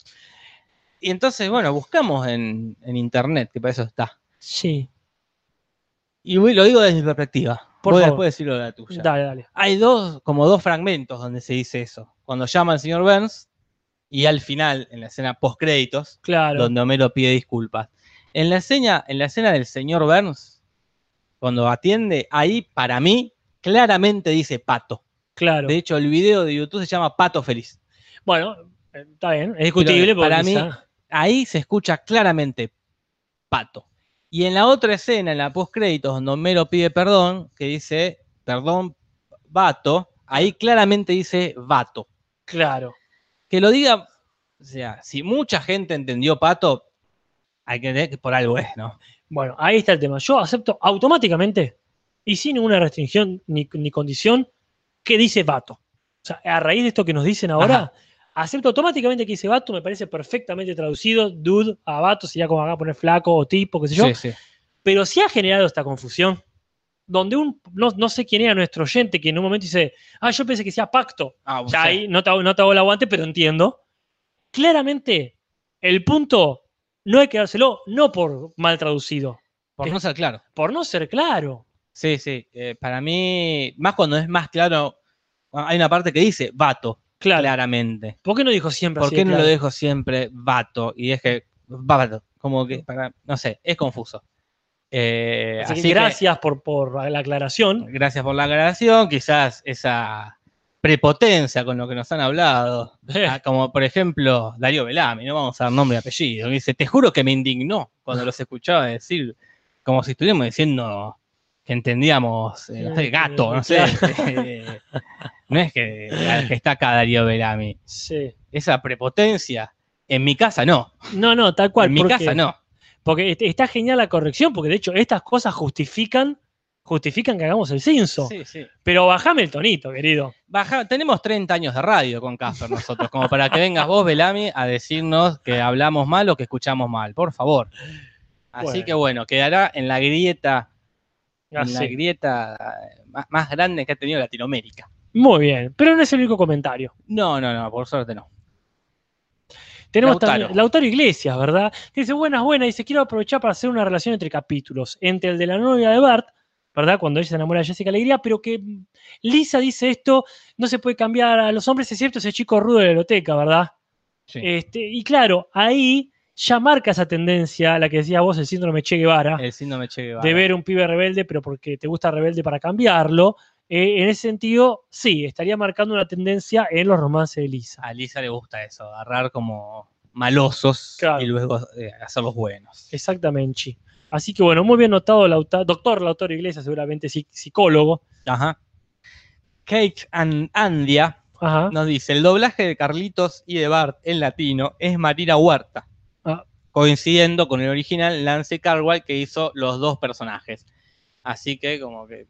S4: Y entonces, bueno, buscamos en, en internet, que para eso está.
S1: Sí,
S4: Y lo digo desde mi perspectiva.
S1: Por
S4: Voy
S1: favor.
S4: después decirlo de la tuya.
S1: dale, dale.
S4: Hay dos, como dos fragmentos donde se dice eso. Cuando llama al señor Burns y al final, en la escena post créditos,
S1: Claro.
S4: donde Homero pide disculpas. En la escena, en la escena del señor Burns, cuando atiende, ahí para mí claramente dice pato.
S1: Claro.
S4: De hecho, el video de YouTube se llama Pato Feliz.
S1: Bueno, eh, está bien, es discutible,
S4: Pero
S1: porque
S4: para mí-
S1: quizá-
S4: Ahí se escucha claramente pato. Y en la otra escena, en la post créditos, donde Homero pide perdón, que dice perdón, vato, ahí claramente dice vato.
S1: claro.
S4: que lo diga, o sea, si mucha gente entendió pato, hay que entender que por algo es, ¿no?
S1: Bueno, ahí está el tema. Yo acepto automáticamente y sin ninguna restricción ni, ni condición que dice vato. O sea, a raíz de esto que nos dicen ahora,
S4: Ajá.
S1: Acepto automáticamente que dice vato, me parece perfectamente traducido. Dude a vato sería como acá poner flaco o tipo, qué sé yo.
S4: Sí, sí.
S1: Pero si ha generado esta confusión, donde un, no, no sé quién era nuestro oyente que en un momento dice, ah, yo pensé que sea pacto.
S4: Ah, o sea,
S1: ahí no te, hago- no te hago el aguante, pero entiendo. Claramente, el punto no hay que dárselo, no por mal traducido,
S4: por no ser claro.
S1: por no ser claro.
S4: Sí, sí. eh, para mí, más cuando es más claro, hay una parte que dice vato,
S1: Claro.
S4: claramente.
S1: ¿Por qué no dijo siempre
S4: ¿Por
S1: así
S4: qué no lo dejo siempre vato? Y es que, vato, como que, para, no sé, es confuso. Eh,
S1: Así que
S4: así que-
S1: gracias por, por la aclaración.
S4: gracias por la aclaración. Quizás esa prepotencia con lo que nos han hablado. Ah, como por ejemplo Darío Belami, no vamos a dar nombre y apellido, dice, te juro que me indignó cuando los escuchaba decir, como si estuviéramos diciendo entendíamos, eh, no sé, gato, no sé. eh, no es que, que está acá Darío Belami.
S1: Sí.
S4: Esa prepotencia, en mi casa no,
S1: No, no, tal cual.
S4: en mi
S1: porque-
S4: casa no.
S1: Porque est- está genial la corrección, porque de hecho estas cosas justifican, justifican que hagamos el censo.
S4: Sí, sí.
S1: Pero bajame el tonito, querido.
S4: Baja, tenemos 30 años de radio con Casper nosotros, como para que vengas vos, Belami, a decirnos que hablamos mal o que escuchamos mal, por favor. Así
S1: Bueno.
S4: que bueno, quedará en la grieta, la
S1: sí.
S4: grieta eh, más, grande que ha tenido Latinoamérica.
S1: Muy bien, pero no es el único comentario.
S4: No, no, no, por suerte no.
S1: Tenemos
S4: Lautaro.
S1: también Lautaro Iglesias, ¿verdad? Que dice, buenas, buenas, dice, quiero aprovechar para hacer una relación entre capítulos, entre el de la novia de Bart, ¿verdad? Cuando ella se enamora de Jessica Alegría, pero que Lisa dice esto, no se puede cambiar a los hombres, es cierto, ese chico rudo de la biblioteca, ¿verdad?
S4: Sí.
S1: Este, y claro, ahí ya marca esa tendencia, la que decía vos, el síndrome Che Guevara,
S4: el síndrome Che Guevara.
S1: de ver un pibe rebelde, pero porque te gusta rebelde para cambiarlo. Eh, en ese sentido, sí, estaría marcando una tendencia en los romances de Lisa.
S4: A Lisa le gusta eso, agarrar como malosos
S1: Claro.
S4: y luego eh, hacerlos buenos.
S1: Exactamente. Así que bueno, muy bien notado, Lauta- doctor Lautaro Iglesias, seguramente psi- psicólogo.
S4: Ajá. Kate and Andia
S1: Ajá.
S4: nos dice, el doblaje de Carlitos y de Bart en latino es Marina Huerta. Coincidiendo con el original Lance Carwell que hizo los dos personajes. Así que como que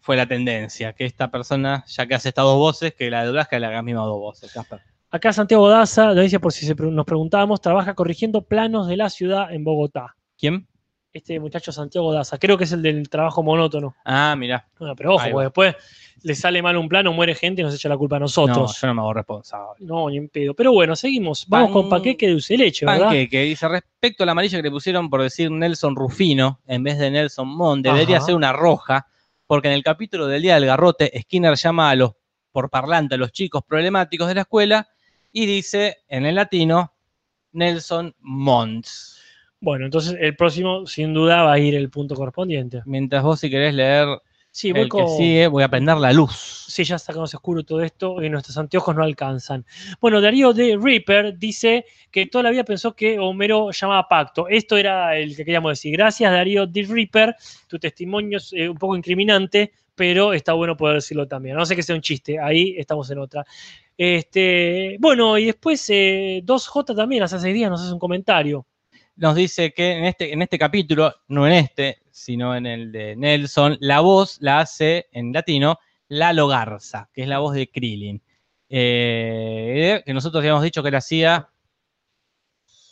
S4: fue la tendencia, que esta persona, ya que hace estas dos voces, que la de doblaje le haga las mismas dos voces. Casper.
S1: Acá Santiago Daza, lo dice por si se pre- nos preguntábamos, trabaja corrigiendo planos de la ciudad en Bogotá.
S4: ¿Quién?
S1: Este muchacho Santiago Daza, creo que es el del trabajo monótono.
S4: Ah, mirá.
S1: Bueno, pero ojo, porque después le sale mal un plano, muere gente y nos echa la culpa a
S4: No,
S1: nosotros.
S4: yo no me hago responsable.
S1: No, ni en pedo. Pero bueno, seguimos. Vamos
S4: Pan-
S1: con paqueque de dulce leche, ¿verdad?
S4: Panqueque dice respecto al amarillo que le pusieron por decir Nelson Rufino en vez de Nelson Mon, debería ser una roja, porque en el capítulo del Día del Garrote, Skinner llama a los por parlante a los chicos problemáticos de la escuela y dice en el latino Nelson Mons.
S1: Bueno, entonces el próximo, sin duda, va a ir el punto correspondiente.
S4: Mientras vos si querés leer
S1: Sí, voy
S4: el
S1: con.
S4: que sigue, voy a prender la luz.
S1: Sí, ya sacamos oscuro todo esto y nuestros anteojos no alcanzan. Bueno, Darío de Reaper dice que toda la vida pensó que Homero llamaba pacto. Esto era el que queríamos decir. Gracias, Darío de Reaper. Tu testimonio es eh, un poco incriminante, pero está bueno poder decirlo también. No sé que sea un chiste, ahí estamos en otra. Este, bueno, y después eh, 2J también, hace seis días nos hace un comentario.
S4: Nos dice que en este, en este capítulo, no en este, sino en el de Nelson, la voz la hace en latino Lalo Garza, que es la voz de Krillin. Eh, que nosotros habíamos dicho que la hacía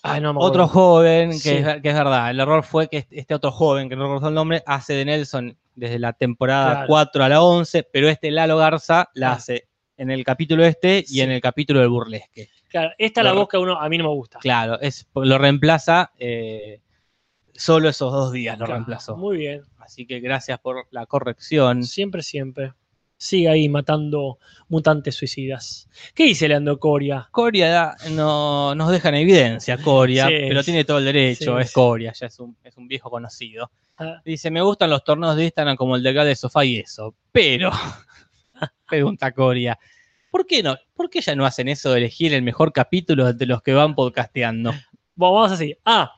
S1: Ay, no me
S4: otro joven, que,
S1: Sí.
S4: es, que es verdad. El error fue que este otro joven, que no recuerdo el nombre, hace de Nelson desde la temporada
S1: Claro.
S4: 4 a la 11, pero este Lalo Garza la
S1: Ah.
S4: hace en el capítulo este y
S1: Sí.
S4: en el capítulo del burlesque.
S1: Claro, esta es la voz que a, uno, a mí no me gusta.
S4: Claro, es, lo reemplaza eh, solo esos dos días, lo
S1: Claro,
S4: reemplazó.
S1: Muy bien.
S4: Así que gracias por la corrección.
S1: Siempre, siempre. Sigue ahí matando mutantes suicidas. ¿Qué dice Leandro Coria?
S4: Coria da- no, nos deja en evidencia, Coria,
S1: Sí,
S4: pero tiene todo el derecho,
S1: sí,
S4: es. Coria, ya es un, es un viejo conocido.
S1: Ah,
S4: Dice, me gustan los torneos de Instagram como el de acá de sofá y eso, pero, pregunta Coria, ¿por qué no? ¿Por qué ya no hacen eso de elegir el mejor capítulo de los que van podcasteando?
S1: Bueno, vamos así. A.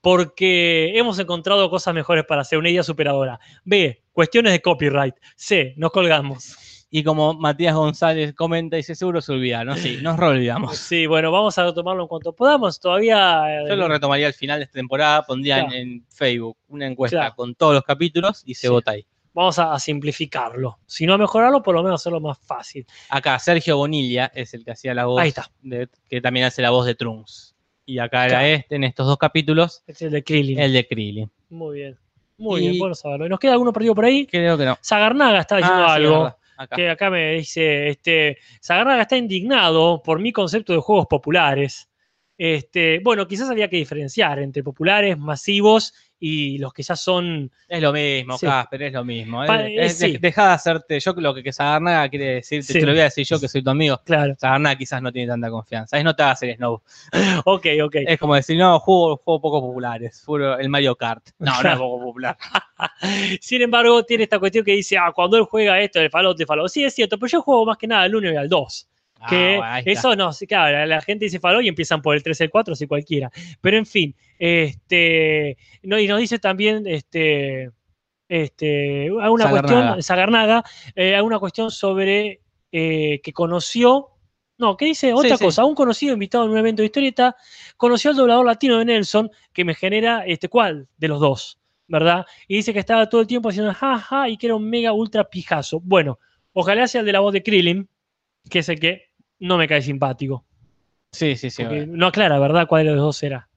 S1: Porque hemos encontrado cosas mejores para hacer una idea superadora. B. Cuestiones de copyright. C. Nos colgamos.
S4: Y como Matías González comenta, dice, seguro se olvida, ¿no? Sí, nos olvidamos.
S1: Sí, bueno, vamos a tomarlo en cuanto podamos. Todavía. eh,
S4: Yo lo retomaría al final de esta temporada, pondría en- en, Facebook una encuesta
S1: Claro.
S4: con todos los capítulos y se
S1: Sí.
S4: vota ahí.
S1: Vamos a, simplificarlo. Si no a mejorarlo, por lo menos hacerlo más fácil.
S4: Acá Sergio Bonilla es el que hacía la voz,
S1: Ahí está.
S4: de- que también hace la voz de Trunks. Y acá
S1: Claro.
S4: era este, en estos dos capítulos,
S1: Este es el de Krillin.
S4: el de Krillin.
S1: Muy bien. Muy
S4: Y-
S1: bien, bueno saberlo. ¿Y nos queda alguno perdido por ahí?
S4: Creo que no.
S1: Zagarnaga está diciendo
S4: Ah, sí,
S1: algo.
S4: Acá.
S1: que acá me dice, este, Zagarnaga está indignado por mi concepto de juegos populares. Este, bueno, quizás había que diferenciar entre populares, masivos y los que ya son.
S4: Es lo mismo,
S1: Sí.
S4: Casper, es lo mismo.
S1: Pa-
S4: Es-
S1: eh, sí.
S4: de- Deja de hacerte, yo lo que, que Sagarnaga quiere decir,
S1: Sí.
S4: te lo voy a decir yo que soy tu amigo.
S1: Claro.
S4: Sagarnaga quizás no tiene tanta confianza. Es no te hagas el snow.
S1: Ok, ok.
S4: Es como decir, no, juego, juego poco populares. Puro el Mario Kart. No, no es poco popular.
S1: Sin embargo, tiene esta cuestión que dice, ah, cuando él juega esto, el Fallout, Fallout. Sí, es cierto, pero yo juego más que nada al 1 y al 2. Que
S4: Ah, bueno, está.
S1: eso no, sí, claro, la, la gente dice Fallout y empiezan por el 3, el 4, así cualquiera. Pero en fin, este, no, y nos dice también, este, este, alguna cuestión, Zagarnaga, eh, alguna cuestión sobre eh, que conoció, no, que dice otra
S4: sí.
S1: cosa, un conocido invitado en un evento de historieta, conoció al doblador latino de Nelson, que me genera, este, ¿cuál de los dos? ¿Verdad? Y dice que estaba todo el tiempo haciendo jaja y que era un mega ultra pijazo. Bueno, ojalá sea el de la voz de Krillin, que es el que no me cae simpático.
S4: Sí, sí, sí.
S1: Porque no aclara, ¿verdad? ¿Cuál de los dos era?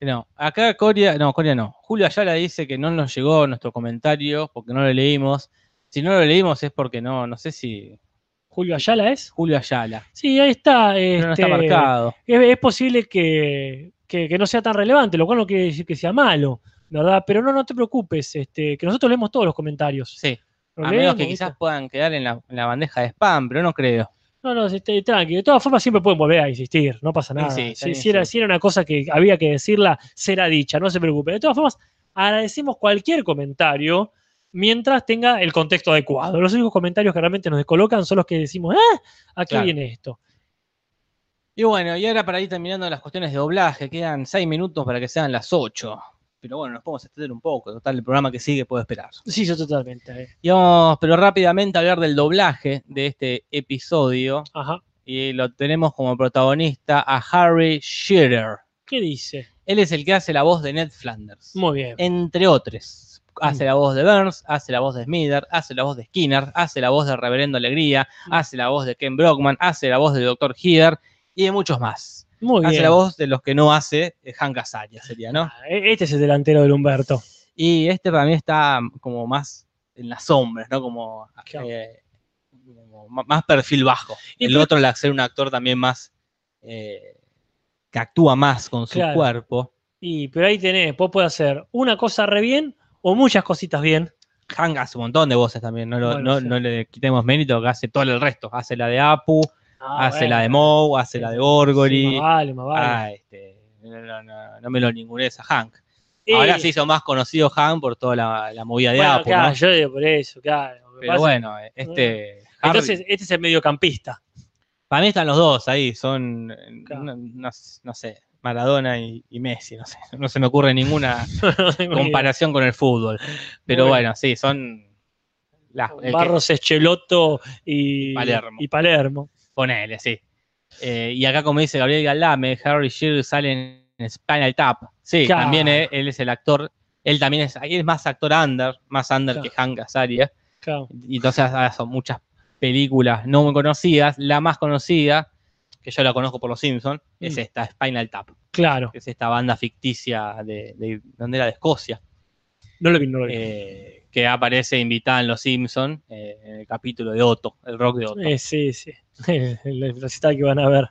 S4: No, acá Coria, no, Coria no. Julio Ayala dice que no nos llegó nuestro comentario porque no lo leímos. Si no lo leímos es porque no, no sé si.
S1: ¿Julio Ayala es?
S4: Julio Ayala.
S1: Sí, ahí está.
S4: Pero no
S1: este,
S4: está marcado.
S1: Es, es posible que, que- que no sea tan relevante, lo cual no quiere decir que sea malo, ¿verdad? Pero no, no te preocupes, este, que nosotros leemos todos los comentarios.
S4: Sí. A menos que quizás puedan quedar en la, en la bandeja de spam, pero no creo.
S1: No, no, este, tranqui. De todas formas, siempre pueden volver a insistir, no pasa nada.
S4: sí,
S1: si, era, si era una cosa que había que decirla, será dicha, no se preocupe. De todas formas, agradecemos cualquier comentario mientras tenga el contexto adecuado. Los únicos comentarios que realmente nos descolocan son los que decimos, ¡ah! ¿A qué
S4: Claro.
S1: viene esto?
S4: Y bueno, y ahora para ir terminando las cuestiones de doblaje, quedan seis minutos para que sean las 8. Pero bueno, nos podemos extender un poco. Total, el programa que sigue puede esperar.
S1: Sí, yo totalmente. eh.
S4: Y vamos, pero rápidamente a hablar del doblaje de este episodio.
S1: Ajá.
S4: Y lo tenemos como protagonista a Harry Shearer.
S1: ¿Qué dice?
S4: Él es el que hace la voz de Ned Flanders.
S1: Muy bien.
S4: Entre otros. hace la voz de Burns, hace la voz de Smither, hace la voz de Skinner, hace la voz de Reverendo Alegría,
S1: Mm.
S4: hace la voz de Ken Brockman, hace la voz de Dr. Heather y de muchos más.
S1: Muy
S4: Hace
S1: bien.
S4: la voz de los que no hace eh, Hank Azaria, sería, ¿no?
S1: Ah, e- Este es el delantero del Humberto.
S4: Y este para mí está como más en las sombras, ¿no? Como,
S1: Claro.
S4: eh, como más perfil bajo.
S1: Y
S4: el otro, al ser un actor también más eh, que actúa más con su
S1: Claro.
S4: cuerpo.
S1: Y, pero ahí tenés, vos podés hacer una cosa re bien o muchas cositas bien.
S4: Hank hace un montón de voces también, no, lo-
S1: Bueno,
S4: no,
S1: sí.
S4: no le quitemos mérito que hace todo el resto. Hace la de Apu,
S1: Ah,
S4: hace
S1: bueno.
S4: la de Moe, hace la de Gorgory.
S1: Sí, más vale, más vale.
S4: Ah, este, no, no, no, no me lo ningunees a Hank.
S1: Y-
S4: Ahora se hizo más conocido Hank por toda la, la movida de
S1: bueno,
S4: Apu,
S1: claro,
S4: ¿no?
S1: yo digo por eso, claro. Que
S4: Pero
S1: pasa-
S4: bueno, este. Harry-
S1: Entonces, este es el mediocampista.
S4: Para mí están los dos ahí, son, eh,
S1: Claro.
S4: no, sé, Maradona y, y Messi, no sé, no se me ocurre ninguna comparación con el fútbol. Pero bueno, sí, son las, que-
S1: Barros, y
S4: Palermo.
S1: Y Palermo.
S4: Ponele, sí. Eh, y acá, como dice Gabriel Galame, Harry Shearer sale en Spinal Tap. Sí,
S1: Claro.
S4: también eh, él es el actor, él también es, él es más actor under, más under
S1: Claro.
S4: que Hank Azaria.
S1: Claro.
S4: Y entonces ah, son muchas películas no muy conocidas. La más conocida, que yo la conozco por Los Simpsons, es
S1: Mm.
S4: esta, Spinal Tap.
S1: Claro.
S4: que es esta banda ficticia de, de ¿dónde era? De Escocia,
S1: No lo vi, no lo vi.
S4: eh, que aparece invitada en Los Simpsons en el capítulo de Otto, el rock de Otto.
S1: Eh, sí, sí. La recital que van a ver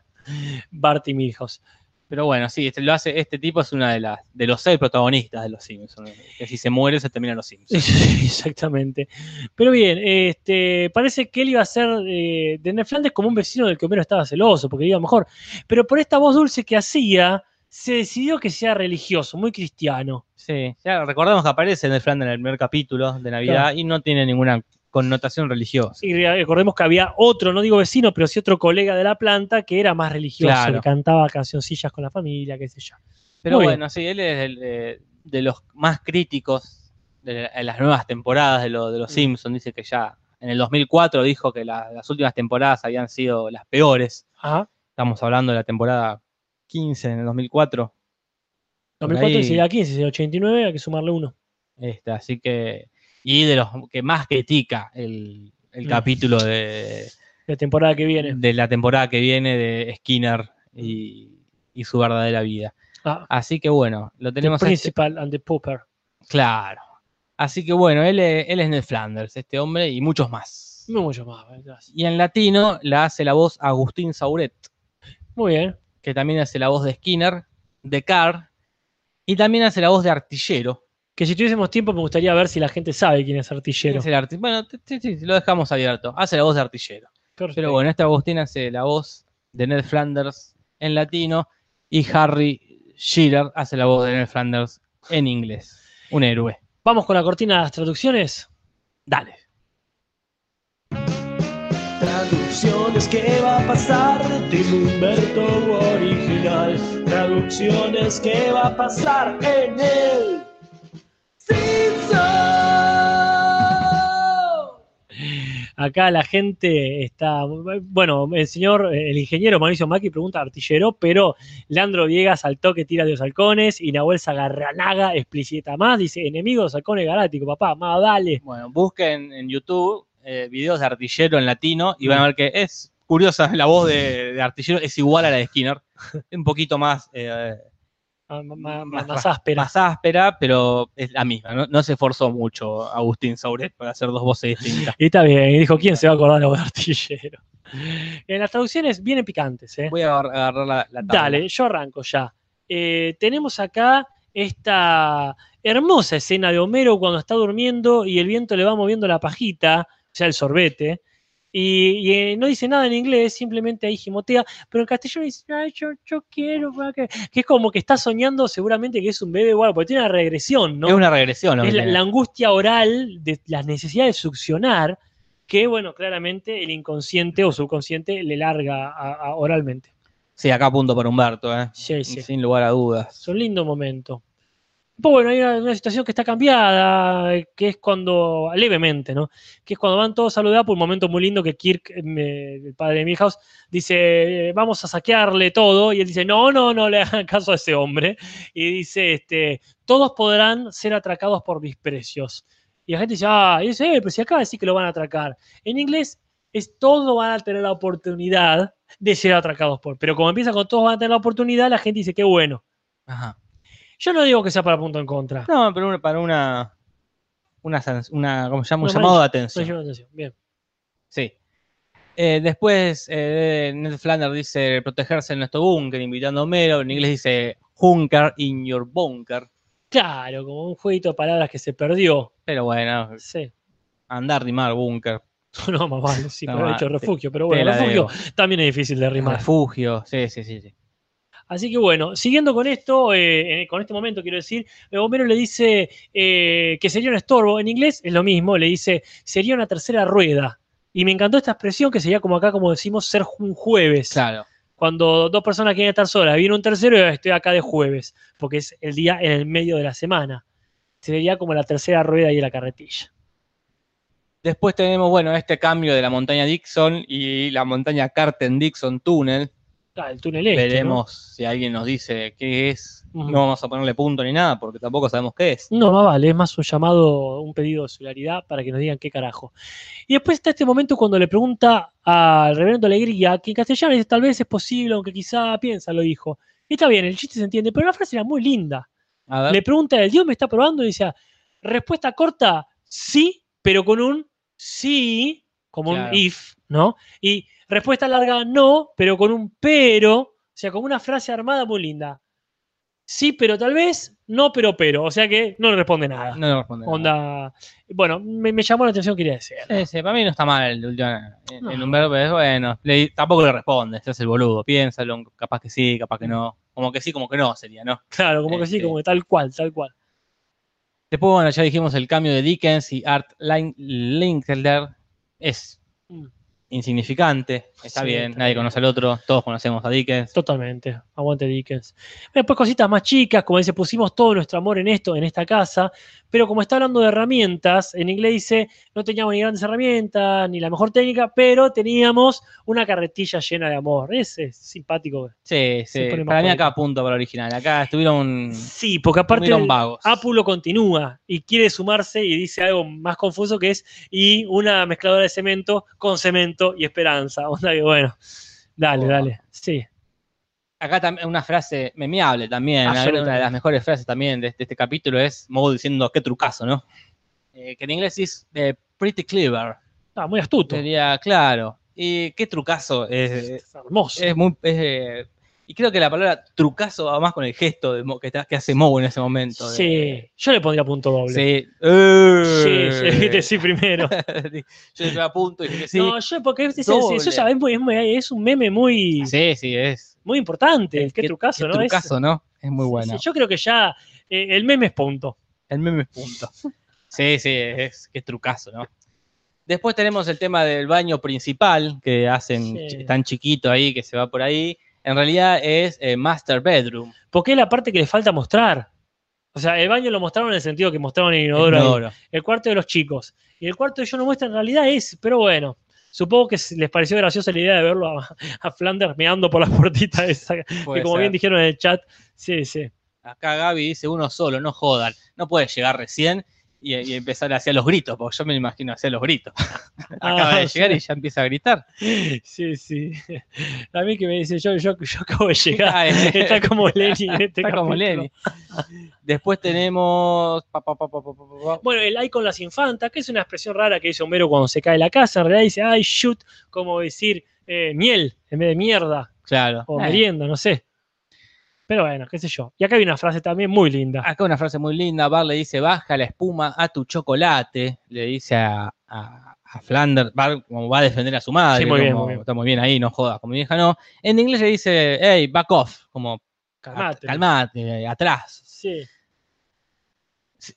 S1: Bart y Milhouse.
S4: Pero bueno, sí, este, lo hace, este tipo es una de las de los seis protagonistas de Los Simpsons. Que si se muere se termina Los Simpsons.
S1: Exactamente. Pero bien, este, parece que él iba a ser eh, de Ned Flanders como un vecino del que Homero estaba celoso, porque iba mejor. Pero por esta voz dulce que hacía, se decidió que sea religioso, muy cristiano.
S4: Sí, ya recordamos que aparece en el Flanders en el primer capítulo de Navidad
S1: Claro.
S4: y no tiene ninguna connotación religiosa.
S1: Y re- recordemos que había otro, no digo vecino, pero sí otro colega de la planta que era más religioso,
S4: Claro.
S1: que cantaba cancioncillas con la familia, qué sé yo.
S4: Pero
S1: Muy
S4: bueno, sí, él es el, de los más críticos de, la- de las nuevas temporadas de, lo- de los
S1: Mm.
S4: Simpsons. Dice que ya en el 2004 dijo que la- las últimas temporadas habían sido las peores.
S1: Ajá.
S4: Estamos hablando de la temporada 15 en el 2004. Por
S1: 2004
S4: ahí-
S1: sería 15, sería 89, hay que sumarle uno.
S4: Este, así que. Y de los que más critica el, el
S1: Mm.
S4: capítulo de,
S1: La temporada que viene.
S4: de la temporada que viene de Skinner y, y su verdadera vida.
S1: Ah,
S4: Así que bueno, lo
S1: the
S4: tenemos a este-
S1: Principal and the Pooper.
S4: Claro. Así que bueno, él, es- él es Ned Flanders, este hombre, y muchos más.
S1: Mucho más. gracias.
S4: Y en latino la hace la voz Agustín Sauret,
S1: Muy bien.
S4: que también hace la voz de Skinner, de Carr, y también hace la voz de Artillero.
S1: Que si tuviésemos tiempo me gustaría ver si la gente sabe quién es artillero.
S4: Es el arti- bueno, lo dejamos abierto. Hace la voz de Artillero.
S1: Perfecto.
S4: Pero bueno, este Agustín hace la voz de Ned Flanders en latino y Harry Shearer hace la voz de Ned Flanders en inglés. Un héroe.
S1: Vamos con la cortina de las traducciones.
S4: Dale.
S2: Traducciones, ¿qué va a pasar? Tim Humberto original. Traducciones, ¿qué va a pasar en el Simpson?
S1: Acá la gente está. Bueno, el señor, el ingeniero Mauricio Maki pregunta artillero, pero Leandro Viegas al toque tira de los halcones y Nahuel Zagarranaga explicita más. Dice: enemigos halcones galácticos, papá, más dale.
S4: Bueno, busquen en YouTube eh, videos de artillero en latino y van a ver que es curiosa la voz de, de artillero, es igual a la de Skinner. Un poquito más, eh,
S1: Más, más- áspera.
S4: más áspera, pero es la misma. No, no se esforzó mucho Agustín Sauret para hacer dos voces distintas.
S1: Y está bien, y dijo: ¿quién se va a acordar de artillero? En las traducciones vienen picantes, ¿eh?
S4: Voy a agar- agarrar la, la tabla.
S1: Dale, yo arranco ya. Eh, tenemos acá esta hermosa escena de Homero cuando está durmiendo y el viento le va moviendo la pajita, o sea, el sorbete, y, y, eh, no dice nada en inglés, simplemente ahí gimotea, pero en castellano dice, Ay, yo, yo quiero, que... que es como que está soñando seguramente que es un bebé algo, porque tiene una regresión, ¿no?
S4: Es una regresión. lo
S1: es la, angustia oral de la necesidad de succionar que, bueno, claramente el inconsciente o subconsciente le larga a- a- oralmente.
S4: Sí, acá apunto para Humberto, ¿eh?
S1: Sí, sí.
S4: sin lugar a dudas.
S1: Es un lindo momento. Pues bueno, hay una, una situación que está cambiada, que es cuando, levemente, ¿no? Que es cuando van todos a saludar por un momento muy lindo que Kirk, eh, el padre de Milhouse, dice, vamos a saquearle todo, y él dice, no, no, no le hagan caso a ese hombre, y dice, este, todos podrán ser atracados por mis precios. Y la gente dice, ah, y dice, eh, pero si acaba de decir que lo van a atracar. En inglés es todos van a tener la oportunidad de ser atracados por, pero como empieza con todos van a tener la oportunidad, la gente dice, qué bueno.
S4: Ajá.
S1: Yo no digo que sea para punto en contra.
S4: No, pero para una. Una, una ¿cómo se llama? Un llamado de atención.
S1: la atención. Bien.
S4: Sí. Eh, después, eh, Ned Flanders dice protegerse en nuestro búnker, invitando a Homero. En inglés dice hunker in your bunker.
S1: Claro, como un jueguito de palabras que se perdió.
S4: Pero bueno,
S1: Sí.
S4: andar, rimar, búnker.
S1: No, más vale, sí,
S4: No,
S1: pero he
S4: te-
S1: refugio, pero bueno, refugio
S4: debo.
S1: también es difícil de rimar.
S4: Refugio. Sí, sí, sí. sí.
S1: Así que bueno, siguiendo con esto, eh, con este momento quiero decir, eh, Homero le dice eh, que sería un estorbo. En inglés es lo mismo, le dice sería una tercera rueda. Y me encantó esta expresión que sería como acá, como decimos, ser un jueves.
S4: Claro.
S1: Cuando dos personas quieren estar solas, viene un tercero y estoy acá de jueves, porque es el día en el medio de la semana. Sería como la tercera rueda y la carretilla.
S4: Después tenemos, bueno, este cambio de la montaña Dixon y la montaña Carten Dixon Tunnel.
S1: Ah, el túnel este. ¿no?
S4: Veremos si alguien nos dice qué es. No vamos a ponerle punto ni nada porque tampoco sabemos qué es.
S1: No, más vale, es más un llamado, un pedido de solidaridad para que nos digan qué carajo. Y después está este momento cuando le pregunta al reverendo Alegría, que en castellano dice tal vez es posible, aunque quizá piensa, lo dijo. Y está bien, el chiste se entiende, pero la frase era muy linda.
S4: A ver.
S1: Le pregunta, ¿el Dios me está probando? Y dice, respuesta corta, sí, pero con un sí, como
S4: Claro.
S1: un if, ¿no? Y respuesta larga, no, pero con un pero, o sea, como una frase armada muy linda. Sí, pero tal vez, no, pero, pero. O sea que no le responde nada.
S4: No le responde. nada.
S1: Onda. Bueno, me, me llamó la atención, quería decir.
S4: Sí, sí, para mí no está mal el último. En,
S1: No.
S4: en un verbo es bueno. le- tampoco le responde, se hace el boludo. Piénsalo, capaz que sí, capaz que no. Como que sí, como que no sería, ¿no?
S1: Claro, como que sí,
S4: Este.
S1: como que tal cual, tal cual.
S4: Después, bueno, ya dijimos el cambio de Dickens y Art Lin- Linkletter es
S1: Mm.
S4: insignificante. Está
S1: Sí,
S4: bien, nadie conoce al otro, todos conocemos a Dickens.
S1: Totalmente. Aguante Dickens. Después cositas más chicas, como dice, pusimos todo nuestro amor en esto, en esta casa, pero como está hablando de herramientas, en inglés dice, no teníamos ni grandes herramientas, ni la mejor técnica, pero teníamos una carretilla llena de amor. Ese es simpático.
S4: Sí, sí. Para mí acá punto para el original. Acá estuvieron,
S1: Sí, porque aparte
S4: estuvieron
S1: el-
S4: vagos.
S1: Apu lo continúa y quiere sumarse y dice algo más confuso que es y una mezcladora de cemento con cemento y esperanza. Onda que bueno, dale,
S4: Oh.
S1: dale. Sí,
S4: Acá también una frase memeable también. Una, de las mejores frases también de, este- este capítulo es Moe diciendo qué trucazo, ¿no? Eh, que en inglés es eh, pretty clever.
S1: ah, muy astuto.
S4: Sería claro. Y qué trucazo. eh,
S1: Es hermoso.
S4: es muy. es, y creo que la palabra trucazo va más con el gesto de Mo- que, que hace Moe en ese momento. de-
S1: sí, yo le pondría punto doble.
S4: Sí.
S1: Sí, sí, viste, sí, primero.
S4: Yo le apunto y dije sí.
S1: No, yo, porque es, es- eso ya es, un meme muy,
S4: sí, sí, es.
S1: muy importante.
S4: es-
S1: Qué, trucazo,
S4: qué
S1: ¿no? Es-
S4: trucazo, ¿no? Es muy
S1: sí,
S4: bueno.
S1: sí, yo creo que ya eh, el meme es punto.
S4: El meme es punto. Sí, sí, es que trucazo, ¿no? Después tenemos el tema del baño principal, que hacen
S1: Sí.
S4: tan chiquito ahí, que se va por ahí. En realidad es eh, Master Bedroom.
S1: Porque es la parte que le falta mostrar. O sea, el baño lo mostraron en el sentido que mostraron el inodoro. el cuarto de los chicos. Y el cuarto de ellos no muestra en realidad es, pero bueno, supongo que les pareció graciosa la idea de verlo a, a Flanders meando por la puertita esa, que
S4: Puede
S1: como
S4: ser.
S1: bien dijeron en el chat, sí, sí.
S4: Acá Gaby dice uno solo, no jodan. No puede llegar recién y, y empezar hacia los gritos, porque yo me imagino hacia los gritos. Acaba
S1: Ah,
S4: de llegar
S1: sí.
S4: y ya empieza a gritar.
S1: Sí, sí. A mí que me dice, yo, yo, yo acabo de llegar.
S4: Ah,
S1: Está como Lenny en este
S4: Está como. Lenny. Después tenemos.
S1: Bueno, el ay con las infantas, que es una expresión rara que dice Homero cuando se cae la casa. En realidad dice ay shoot, como decir eh, miel en vez de mierda
S4: Claro.
S1: o
S4: Eh,
S1: merienda, no sé. Pero bueno, qué sé yo. Y acá hay una frase también muy linda.
S4: Acá una frase muy linda. Bar le dice: baja la espuma a tu chocolate. Le dice a, a, a Flanders. Bar como va a defender a su madre.
S1: Sí, muy bien,
S4: como,
S1: muy bien.
S4: Está muy bien ahí, no jodas. Como mi vieja no. En inglés le dice: hey, back off. Como
S1: Calmate.
S4: calmate, atrás.
S1: Sí.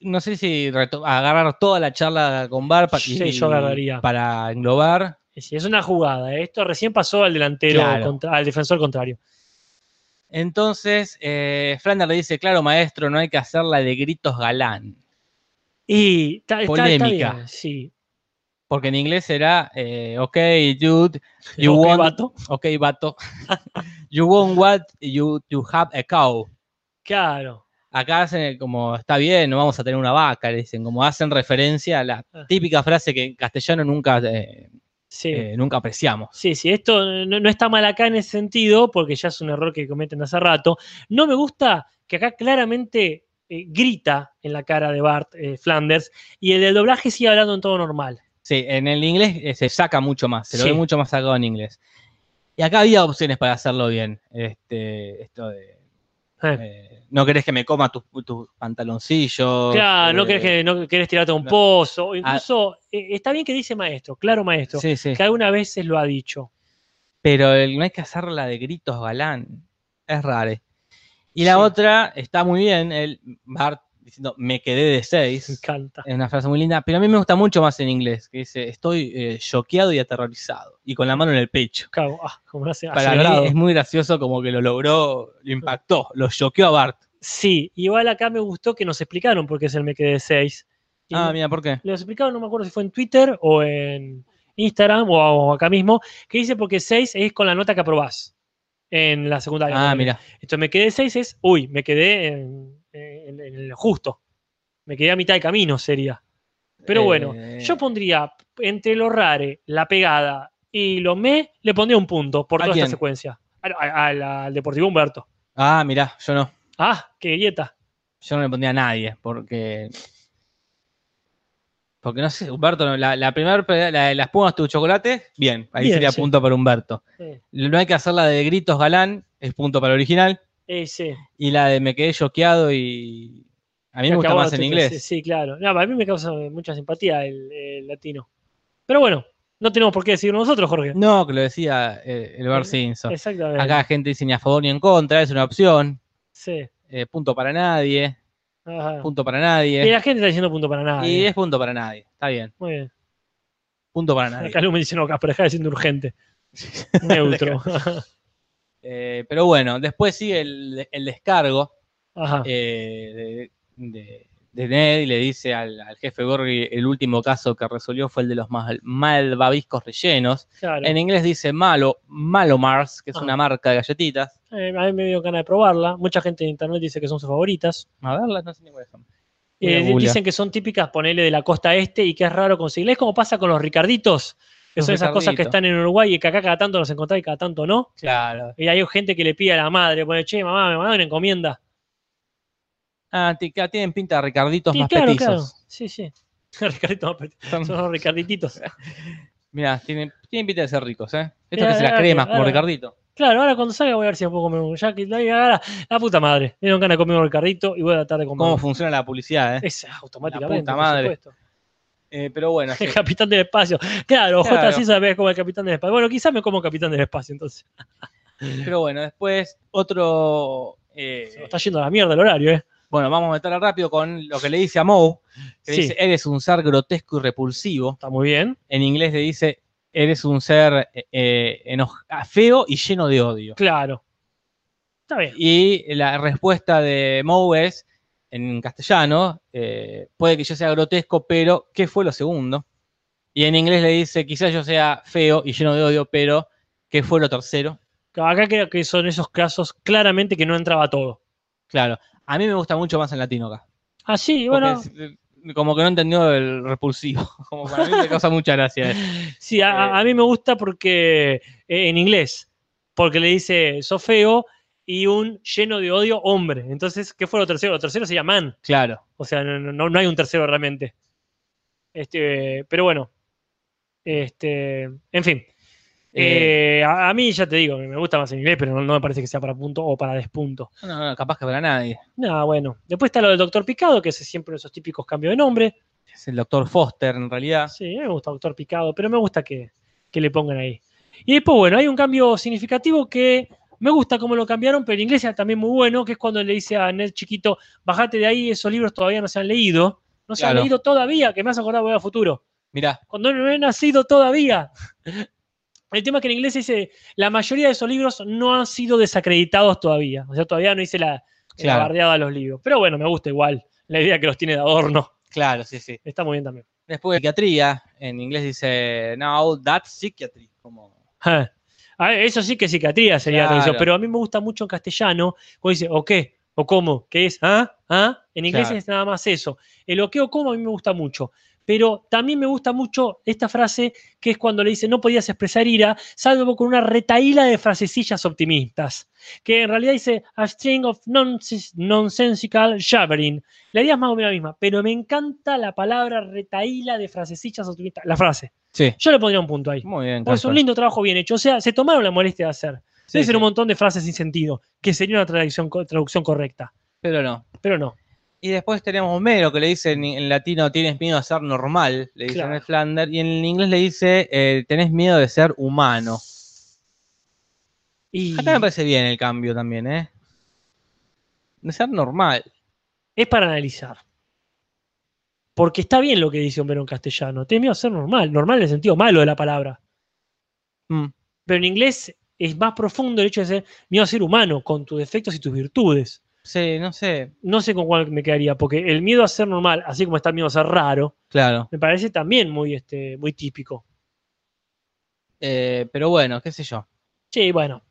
S4: No sé si agarrar toda la charla con Bar pa-
S1: Sí, yo agarraría.
S4: para englobar.
S1: Sí, es una jugada. ¿eh? Esto recién pasó al delantero,
S4: Claro.
S1: contra- al defensor contrario.
S4: Entonces, eh, Flanders le dice, claro, maestro, no hay que hacerla de gritos galán.
S1: Y ta- está, está
S4: Polémica.
S1: bien, sí.
S4: Porque en inglés será, eh, ok, dude, you want,
S1: vato.
S4: ok, vato, you want what you, you have a cow.
S1: Claro.
S4: Acá hacen como, está bien, no vamos a tener una vaca, le dicen, como hacen referencia a la
S1: Ah.
S4: típica frase que en castellano nunca, eh,
S1: Sí.
S4: eh, nunca apreciamos.
S1: Sí, sí, esto no, no está mal acá en ese sentido, porque ya es un error que cometen hace rato. No me gusta que acá claramente eh, grita en la cara de Bart eh, Flanders y el del doblaje sigue hablando en todo normal.
S4: Sí, en el inglés se saca mucho más, se lo
S1: Sí.
S4: ve mucho más sacado en inglés. Y acá había opciones para hacerlo bien. Este, esto de.
S1: Eh.
S4: eh, no querés que me coma tus pantaloncillos.
S1: Claro, no
S4: eh,
S1: querés, que, no querés tirarte a un
S4: no.
S1: pozo. o Incluso eh, está bien que dice maestro, claro maestro,
S4: Sí, sí.
S1: que algunas veces lo ha dicho.
S4: Pero el- no hay que hacerla de gritos galán. Es raro. Y la otra está muy bien, el Bart diciendo me quedé de
S1: Me
S4: seis.
S1: encanta.
S4: Es una frase muy linda, pero a mí me gusta mucho más en inglés, que dice estoy eh, choqueado y aterrorizado. Y con la mano en el pecho.
S1: Cago, ah, como hace
S4: Para mí es muy gracioso como que lo logró, lo impactó, lo choqueó a Bart.
S1: Sí, igual acá me gustó que nos explicaron por qué es el me quedé 6.
S4: Ah, mira, ¿por qué?
S1: Los explicaron, no me acuerdo si fue en Twitter o en Instagram o, o acá mismo, que dice porque 6 es con la nota que aprobás en la secundaria.
S4: Ah, mira.
S1: Esto me quedé 6 es, uy, me quedé en, en- en el justo. Me quedé a mitad de camino, sería. Pero bueno,
S4: Eh,
S1: yo pondría entre lo rare, la pegada y lo me, le pondría un punto por
S4: ¿A
S1: toda
S4: quién?
S1: esta secuencia. A- a- al- al Deportivo Humberto.
S4: Ah, mira, yo no.
S1: Ah, qué grieta.
S4: Yo no le pondría a nadie, porque. Porque no sé, Humberto, la, la primera, la, las pumas tu chocolate, bien, ahí
S1: Bien,
S4: sería
S1: sí.
S4: punto para Humberto.
S1: Eh,
S4: No hay que hacerla de gritos galán, es punto para el original.
S1: Eh, sí.
S4: Y la de me quedé choqueado y. A mí me gusta
S1: Acabó
S4: más en inglés.
S1: Sí, sí, claro. No, a mí me causa mucha simpatía el, el latino. Pero bueno, no tenemos por qué decirlo nosotros, Jorge.
S4: No, que lo decía eh, el Bart
S1: Eh,
S4: Simpson.
S1: Exactamente.
S4: Acá la gente dice ni a favor ni en contra, es una opción.
S1: Sí.
S4: eh, punto para nadie,
S1: Ajá.
S4: punto para
S1: Y
S4: nadie.
S1: la gente está diciendo punto para nada.
S4: Y es punto para nadie, está bien.
S1: Muy bien.
S4: Punto para nadie.
S1: Acá me dice no, Casper, deja de siendo urgente. Neutro.
S4: Eh, pero bueno, después sigue el, el descargo eh, de, de- de Ned y le dice al, al jefe Gorgi el último caso que resolvió fue el de los mal, malvaviscos rellenos.
S1: claro.
S4: En inglés dice malo, malo Mars, que es
S1: Ah.
S4: una marca de galletitas.
S1: Eh, a mí me dio ganas de probarla. Mucha gente en internet dice que son sus favoritas.
S4: A verlas, no sé ni cuáles son.
S1: Dicen que son típicas, ponele de la costa este y que es raro conseguirlas. Es como pasa con los Ricarditos, que son esas cosas que
S4: Ricarditos.
S1: están en Uruguay y que acá cada tanto los encontrás y cada tanto no.
S4: Claro.
S1: Y hay gente que le pide a la madre, pone, che, mamá, me mandan una encomienda.
S4: Ah, tienen pinta de Ricarditos
S1: Sí,
S4: más
S1: claro,
S4: petizos.
S1: claro. Sí, sí. Ricardito, más petit-
S4: Son-
S1: los Ricardititos.
S4: Mirá, tienen, tienen pinta de ser ricos, ¿eh? Esto
S1: Mirá,
S4: que se las cremas, como
S1: ahora-
S4: Ricardito.
S1: Claro, ahora cuando salga voy a ver si me puedo comer un. Ya que la, la, la puta madre. Me dieron ganas de comer un Ricardito y voy a tratar de comer.
S4: Cómo funciona la publicidad, ¿eh?
S1: Es automáticamente.
S4: puta
S1: por
S4: madre.
S1: supuesto.
S4: Eh, pero bueno, sí.
S1: El capitán del espacio. Claro,
S4: Claro.
S1: JC sabe como el capitán del espacio. Bueno, quizás me como capitán del espacio entonces.
S4: pero bueno, después otro... eh,
S1: Se nos está yendo a la mierda el horario, ¿eh?
S4: bueno, vamos a meterla rápido con lo que le dice a Moe, que
S1: Sí.
S4: dice, eres un ser grotesco y repulsivo.
S1: Está muy bien.
S4: En inglés le dice, eres un ser eh, enoj- feo y lleno de odio.
S1: Claro. Está bien.
S4: Y la respuesta de Moe es, en castellano, eh, puede que yo sea grotesco, pero ¿qué fue lo segundo? Y en inglés le dice, quizás yo sea feo y lleno de odio, pero ¿qué fue lo tercero?
S1: Acá creo que son esos casos claramente que no entraba todo.
S4: Claro, a mí me gusta mucho más en latino acá.
S1: Ah, sí, bueno.
S4: es, eh, como que no entendió el repulsivo. Como para mí me causa mucha gracia.
S1: Sí, a mí me gusta porque eh, en inglés, porque le dice sos feo y un lleno de odio hombre. Entonces, ¿qué fue lo tercero? Lo tercero se llama man.
S4: Claro.
S1: O sea, no, no- no hay un tercero realmente. Este, pero bueno. Este, en fin.
S4: Eh,
S1: Eh, a, a mí ya te digo, me gusta más en inglés, pero no, no me parece que sea para punto o para despunto.
S4: no, no, capaz que para nadie.
S1: Nada, bueno. Después está lo del Doctor Picado, que es siempre esos típicos cambios de nombre.
S4: Es el doctor Foster en realidad.
S1: Sí, me gusta Doctor Picado, pero me gusta que, que le pongan ahí. Y después, bueno, hay un cambio significativo que me gusta cómo lo cambiaron, pero en inglés es también muy bueno, que es cuando le dice a Ned chiquito, bajate de ahí, esos libros todavía no se han leído. No se han leído todavía, que me hace acordar Volver al Futuro.
S4: Mirá,
S1: Cuando no he nacido todavía. El tema es que en inglés dice, la mayoría de esos libros no han sido desacreditados todavía. O sea, todavía no hice la, la
S4: Claro.
S1: bardeada a los libros. Pero bueno, me gusta igual. La idea que los tiene de adorno.
S4: Claro, sí, sí.
S1: Está muy bien también.
S4: Después, psiquiatría, en inglés dice, no, that's psychiatry. Como,
S1: Ah, ah, eso sí que es psiquiatría sería la
S4: Claro.
S1: pero a mí me gusta mucho en castellano, cuando dice o qué, o cómo, ¿qué es? ¿Ah? ¿Ah? En inglés
S4: Claro.
S1: es nada más eso. El o qué o cómo a mí me gusta mucho. Pero también me gusta mucho esta frase que es cuando le dice no podías expresar ira, salvo con una retaíla de frasecillas optimistas. Que en realidad dice a string of nonsense- nonsensical jabbering. La idea es más o menos la misma, pero me encanta la palabra retaíla de frasecillas optimistas. La frase.
S4: sí,
S1: Yo le pondría un punto ahí.
S4: muy bien.
S1: Porque es un lindo trabajo bien hecho. O sea, se tomaron la molestia de hacer.
S4: Sí,
S1: Debe ser
S4: sí,
S1: un montón de frases sin sentido, que sería una traducción, traducción correcta.
S4: Pero no.
S1: Pero no.
S4: Y después tenemos Homero, que le dice en, latino, tienes miedo a ser normal, le dice
S1: Claro.
S4: en el Flander, y en inglés le dice, eh, tenés miedo de ser humano.
S1: Y
S4: Acá me parece bien el cambio también, ¿eh? De ser normal.
S1: es para analizar. Porque está bien lo que dice Homero en castellano. Tenés miedo a ser normal. Normal en el sentido malo de la palabra.
S4: Mm,
S1: Pero en inglés es más profundo el hecho de ser miedo a ser humano, con tus defectos y tus virtudes.
S4: Sí, no sé,
S1: No sé con cuál me quedaría, porque el miedo a ser normal, así como está el miedo a ser raro,
S4: claro.
S1: me parece también muy, este, muy típico.
S4: Eh, pero bueno, qué sé yo.
S1: Sí, bueno.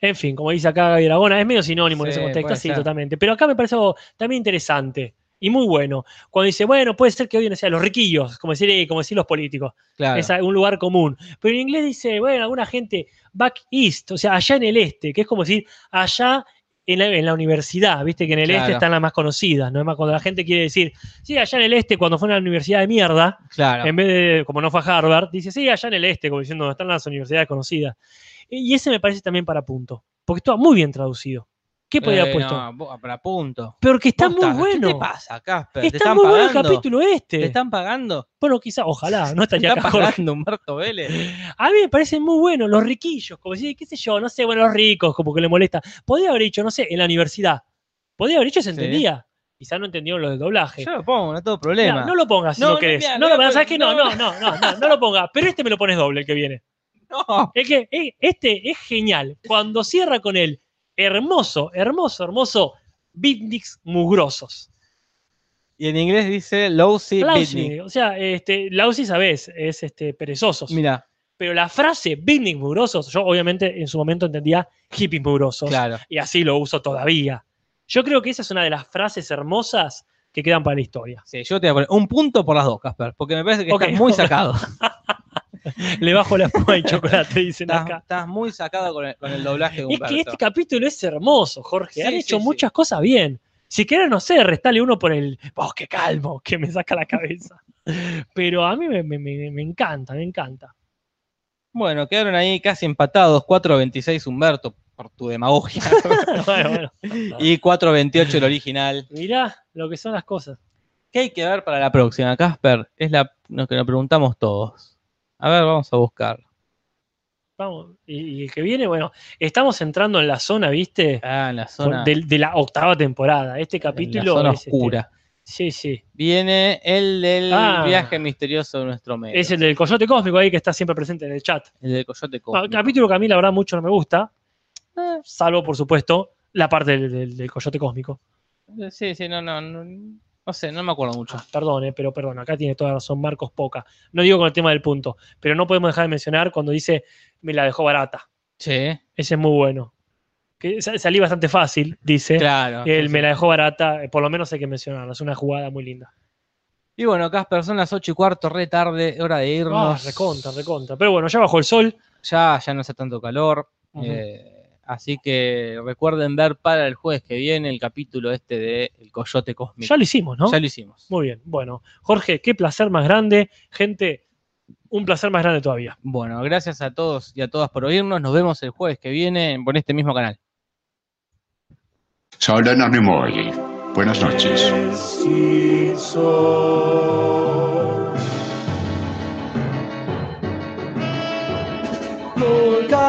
S1: En fin, como dice acá Gaby Aragona, es medio sinónimo en
S4: Sí,
S1: ese contexto,
S4: puede
S1: sí,
S4: ser.
S1: totalmente. Pero acá me parece algo también interesante y muy bueno. Cuando dice, bueno, puede ser que odien a los riquillos, como decir, eh, como decir los políticos.
S4: Claro.
S1: Es un lugar común. Pero en inglés dice, bueno, alguna gente back east, o sea, allá en el este, que es como decir, allá en la, en la universidad, viste que en el este están las más conocidas, ¿no? Es más cuando la gente quiere decir, sí, allá en el este, cuando fue a la universidad de mierda,
S4: claro.
S1: en vez de, como no fue a Harvard, dice, sí, allá en el este, como diciendo, están las universidades conocidas. Y ese me parece también para punto, porque está muy bien traducido. ¿Qué podría haber
S4: Eh,
S1: puesto?
S4: no, para punto.
S1: Porque está
S4: Posta,
S1: muy bueno.
S4: ¿Qué te pasa, Casper? ¿Te
S1: Está
S4: están
S1: muy bueno el capítulo este.
S4: ¿Te están pagando?
S1: Bueno, quizá, ojalá, no
S4: ¿Te
S1: estaría
S4: está
S1: acá
S4: pagando Humberto Vélez?
S1: A mí me parece muy bueno, los riquillos, como decir, qué sé yo, no sé, bueno, los ricos, como que le molesta. Podría haber dicho, no sé, en la universidad. Podría haber dicho, se
S4: Sí.
S1: entendía. Quizá no entendieron lo del doblaje.
S4: Yo lo pongo, no tengo problema.
S1: no lo pongas si
S4: No,
S1: no,
S4: no,
S1: querés.
S4: mira,
S1: no, lo
S4: no,
S1: ¿sabes qué? No,
S4: no.
S1: no, no, no, lo pongas. Pero este me lo pones doble, el que viene.
S4: No.
S1: Es que eh, este es genial. Cuando cierra con el hermoso, hermoso, hermoso beatniks mugrosos.
S4: Y en inglés dice lousy
S1: Lousy,
S4: beatnik.
S1: o sea, este, lousy, sabes, es este, perezosos.
S4: Mira,
S1: Pero la frase beatniks mugrosos, yo obviamente en su momento entendía hippies mugrosos.
S4: claro.
S1: Y así lo uso todavía. Yo creo que esa es una de las frases hermosas que quedan para la historia.
S4: Sí, yo te voy a poner un punto por las dos, Casper, porque me parece que
S1: Ok.
S4: estás muy sacado.
S1: Le bajo la espuma y chocolate, dicen
S4: estás,
S1: acá.
S4: estás muy sacado con el, con el doblaje de
S1: Es
S4: Humberto.
S1: que este capítulo es hermoso, Jorge.
S4: Sí,
S1: Han hecho
S4: sí.
S1: muchas cosas bien. Si quieres, no sé, restale uno por el bosque calmo, que me saca la cabeza. Pero a mí me, me- me- me encanta, me encanta.
S4: Bueno, quedaron ahí casi empatados. 4.26 Humberto, por tu demagogia.
S1: bueno, bueno.
S4: y 4.28 el original.
S1: Mirá lo que son las cosas.
S4: ¿Qué hay que ver para la próxima, Casper? Es la, lo que nos preguntamos todos. A ver, vamos a buscar.
S1: Vamos. Y, el que viene, bueno, estamos entrando en la zona, ¿viste?
S4: Ah, en la zona,
S1: De, de la octava temporada. Este
S4: en la
S1: capítulo
S4: zona
S1: es, este,
S4: oscura.
S1: sí, sí.
S4: Viene el del
S1: Ah.
S4: viaje misterioso de nuestro medio.
S1: Es el del coyote cósmico ahí que está siempre presente en el chat.
S4: el del coyote
S1: Ah,
S4: cósmico.
S1: capítulo que a mí la verdad mucho no me gusta, eh, salvo por supuesto la parte del, del- del coyote cósmico.
S4: Sí, sí, no, no, no, no sé, no me acuerdo mucho.
S1: Perdón, eh, pero perdón, acá tiene toda razón Marcos Poca. No digo con el tema del punto, pero no podemos dejar de mencionar cuando dice me la dejó barata.
S4: Sí,
S1: Ese es muy bueno. Que sa- salí bastante fácil, dice.
S4: claro.
S1: Él
S4: sí,
S1: me la dejó barata, eh, por lo menos hay que mencionarla. Es una jugada muy linda.
S4: Y bueno, Casper, son las 8 y cuarto, re tarde, hora de
S1: Ah,
S4: irnos.
S1: recontra, recontra. Pero bueno, ya bajó el sol.
S4: Ya, ya no hace tanto calor.
S1: Ujú.
S4: eh, así que recuerden ver para el jueves que viene el capítulo este de El Coyote Cósmico.
S1: Ya lo hicimos, ¿no?
S4: Ya lo hicimos.
S1: Muy bien. Bueno, Jorge, qué placer más grande. Gente, un placer más grande todavía.
S4: Bueno, gracias a todos y a todas por oírnos. Nos vemos el jueves que viene por este mismo canal.
S5: Nimoy. Buenas noches.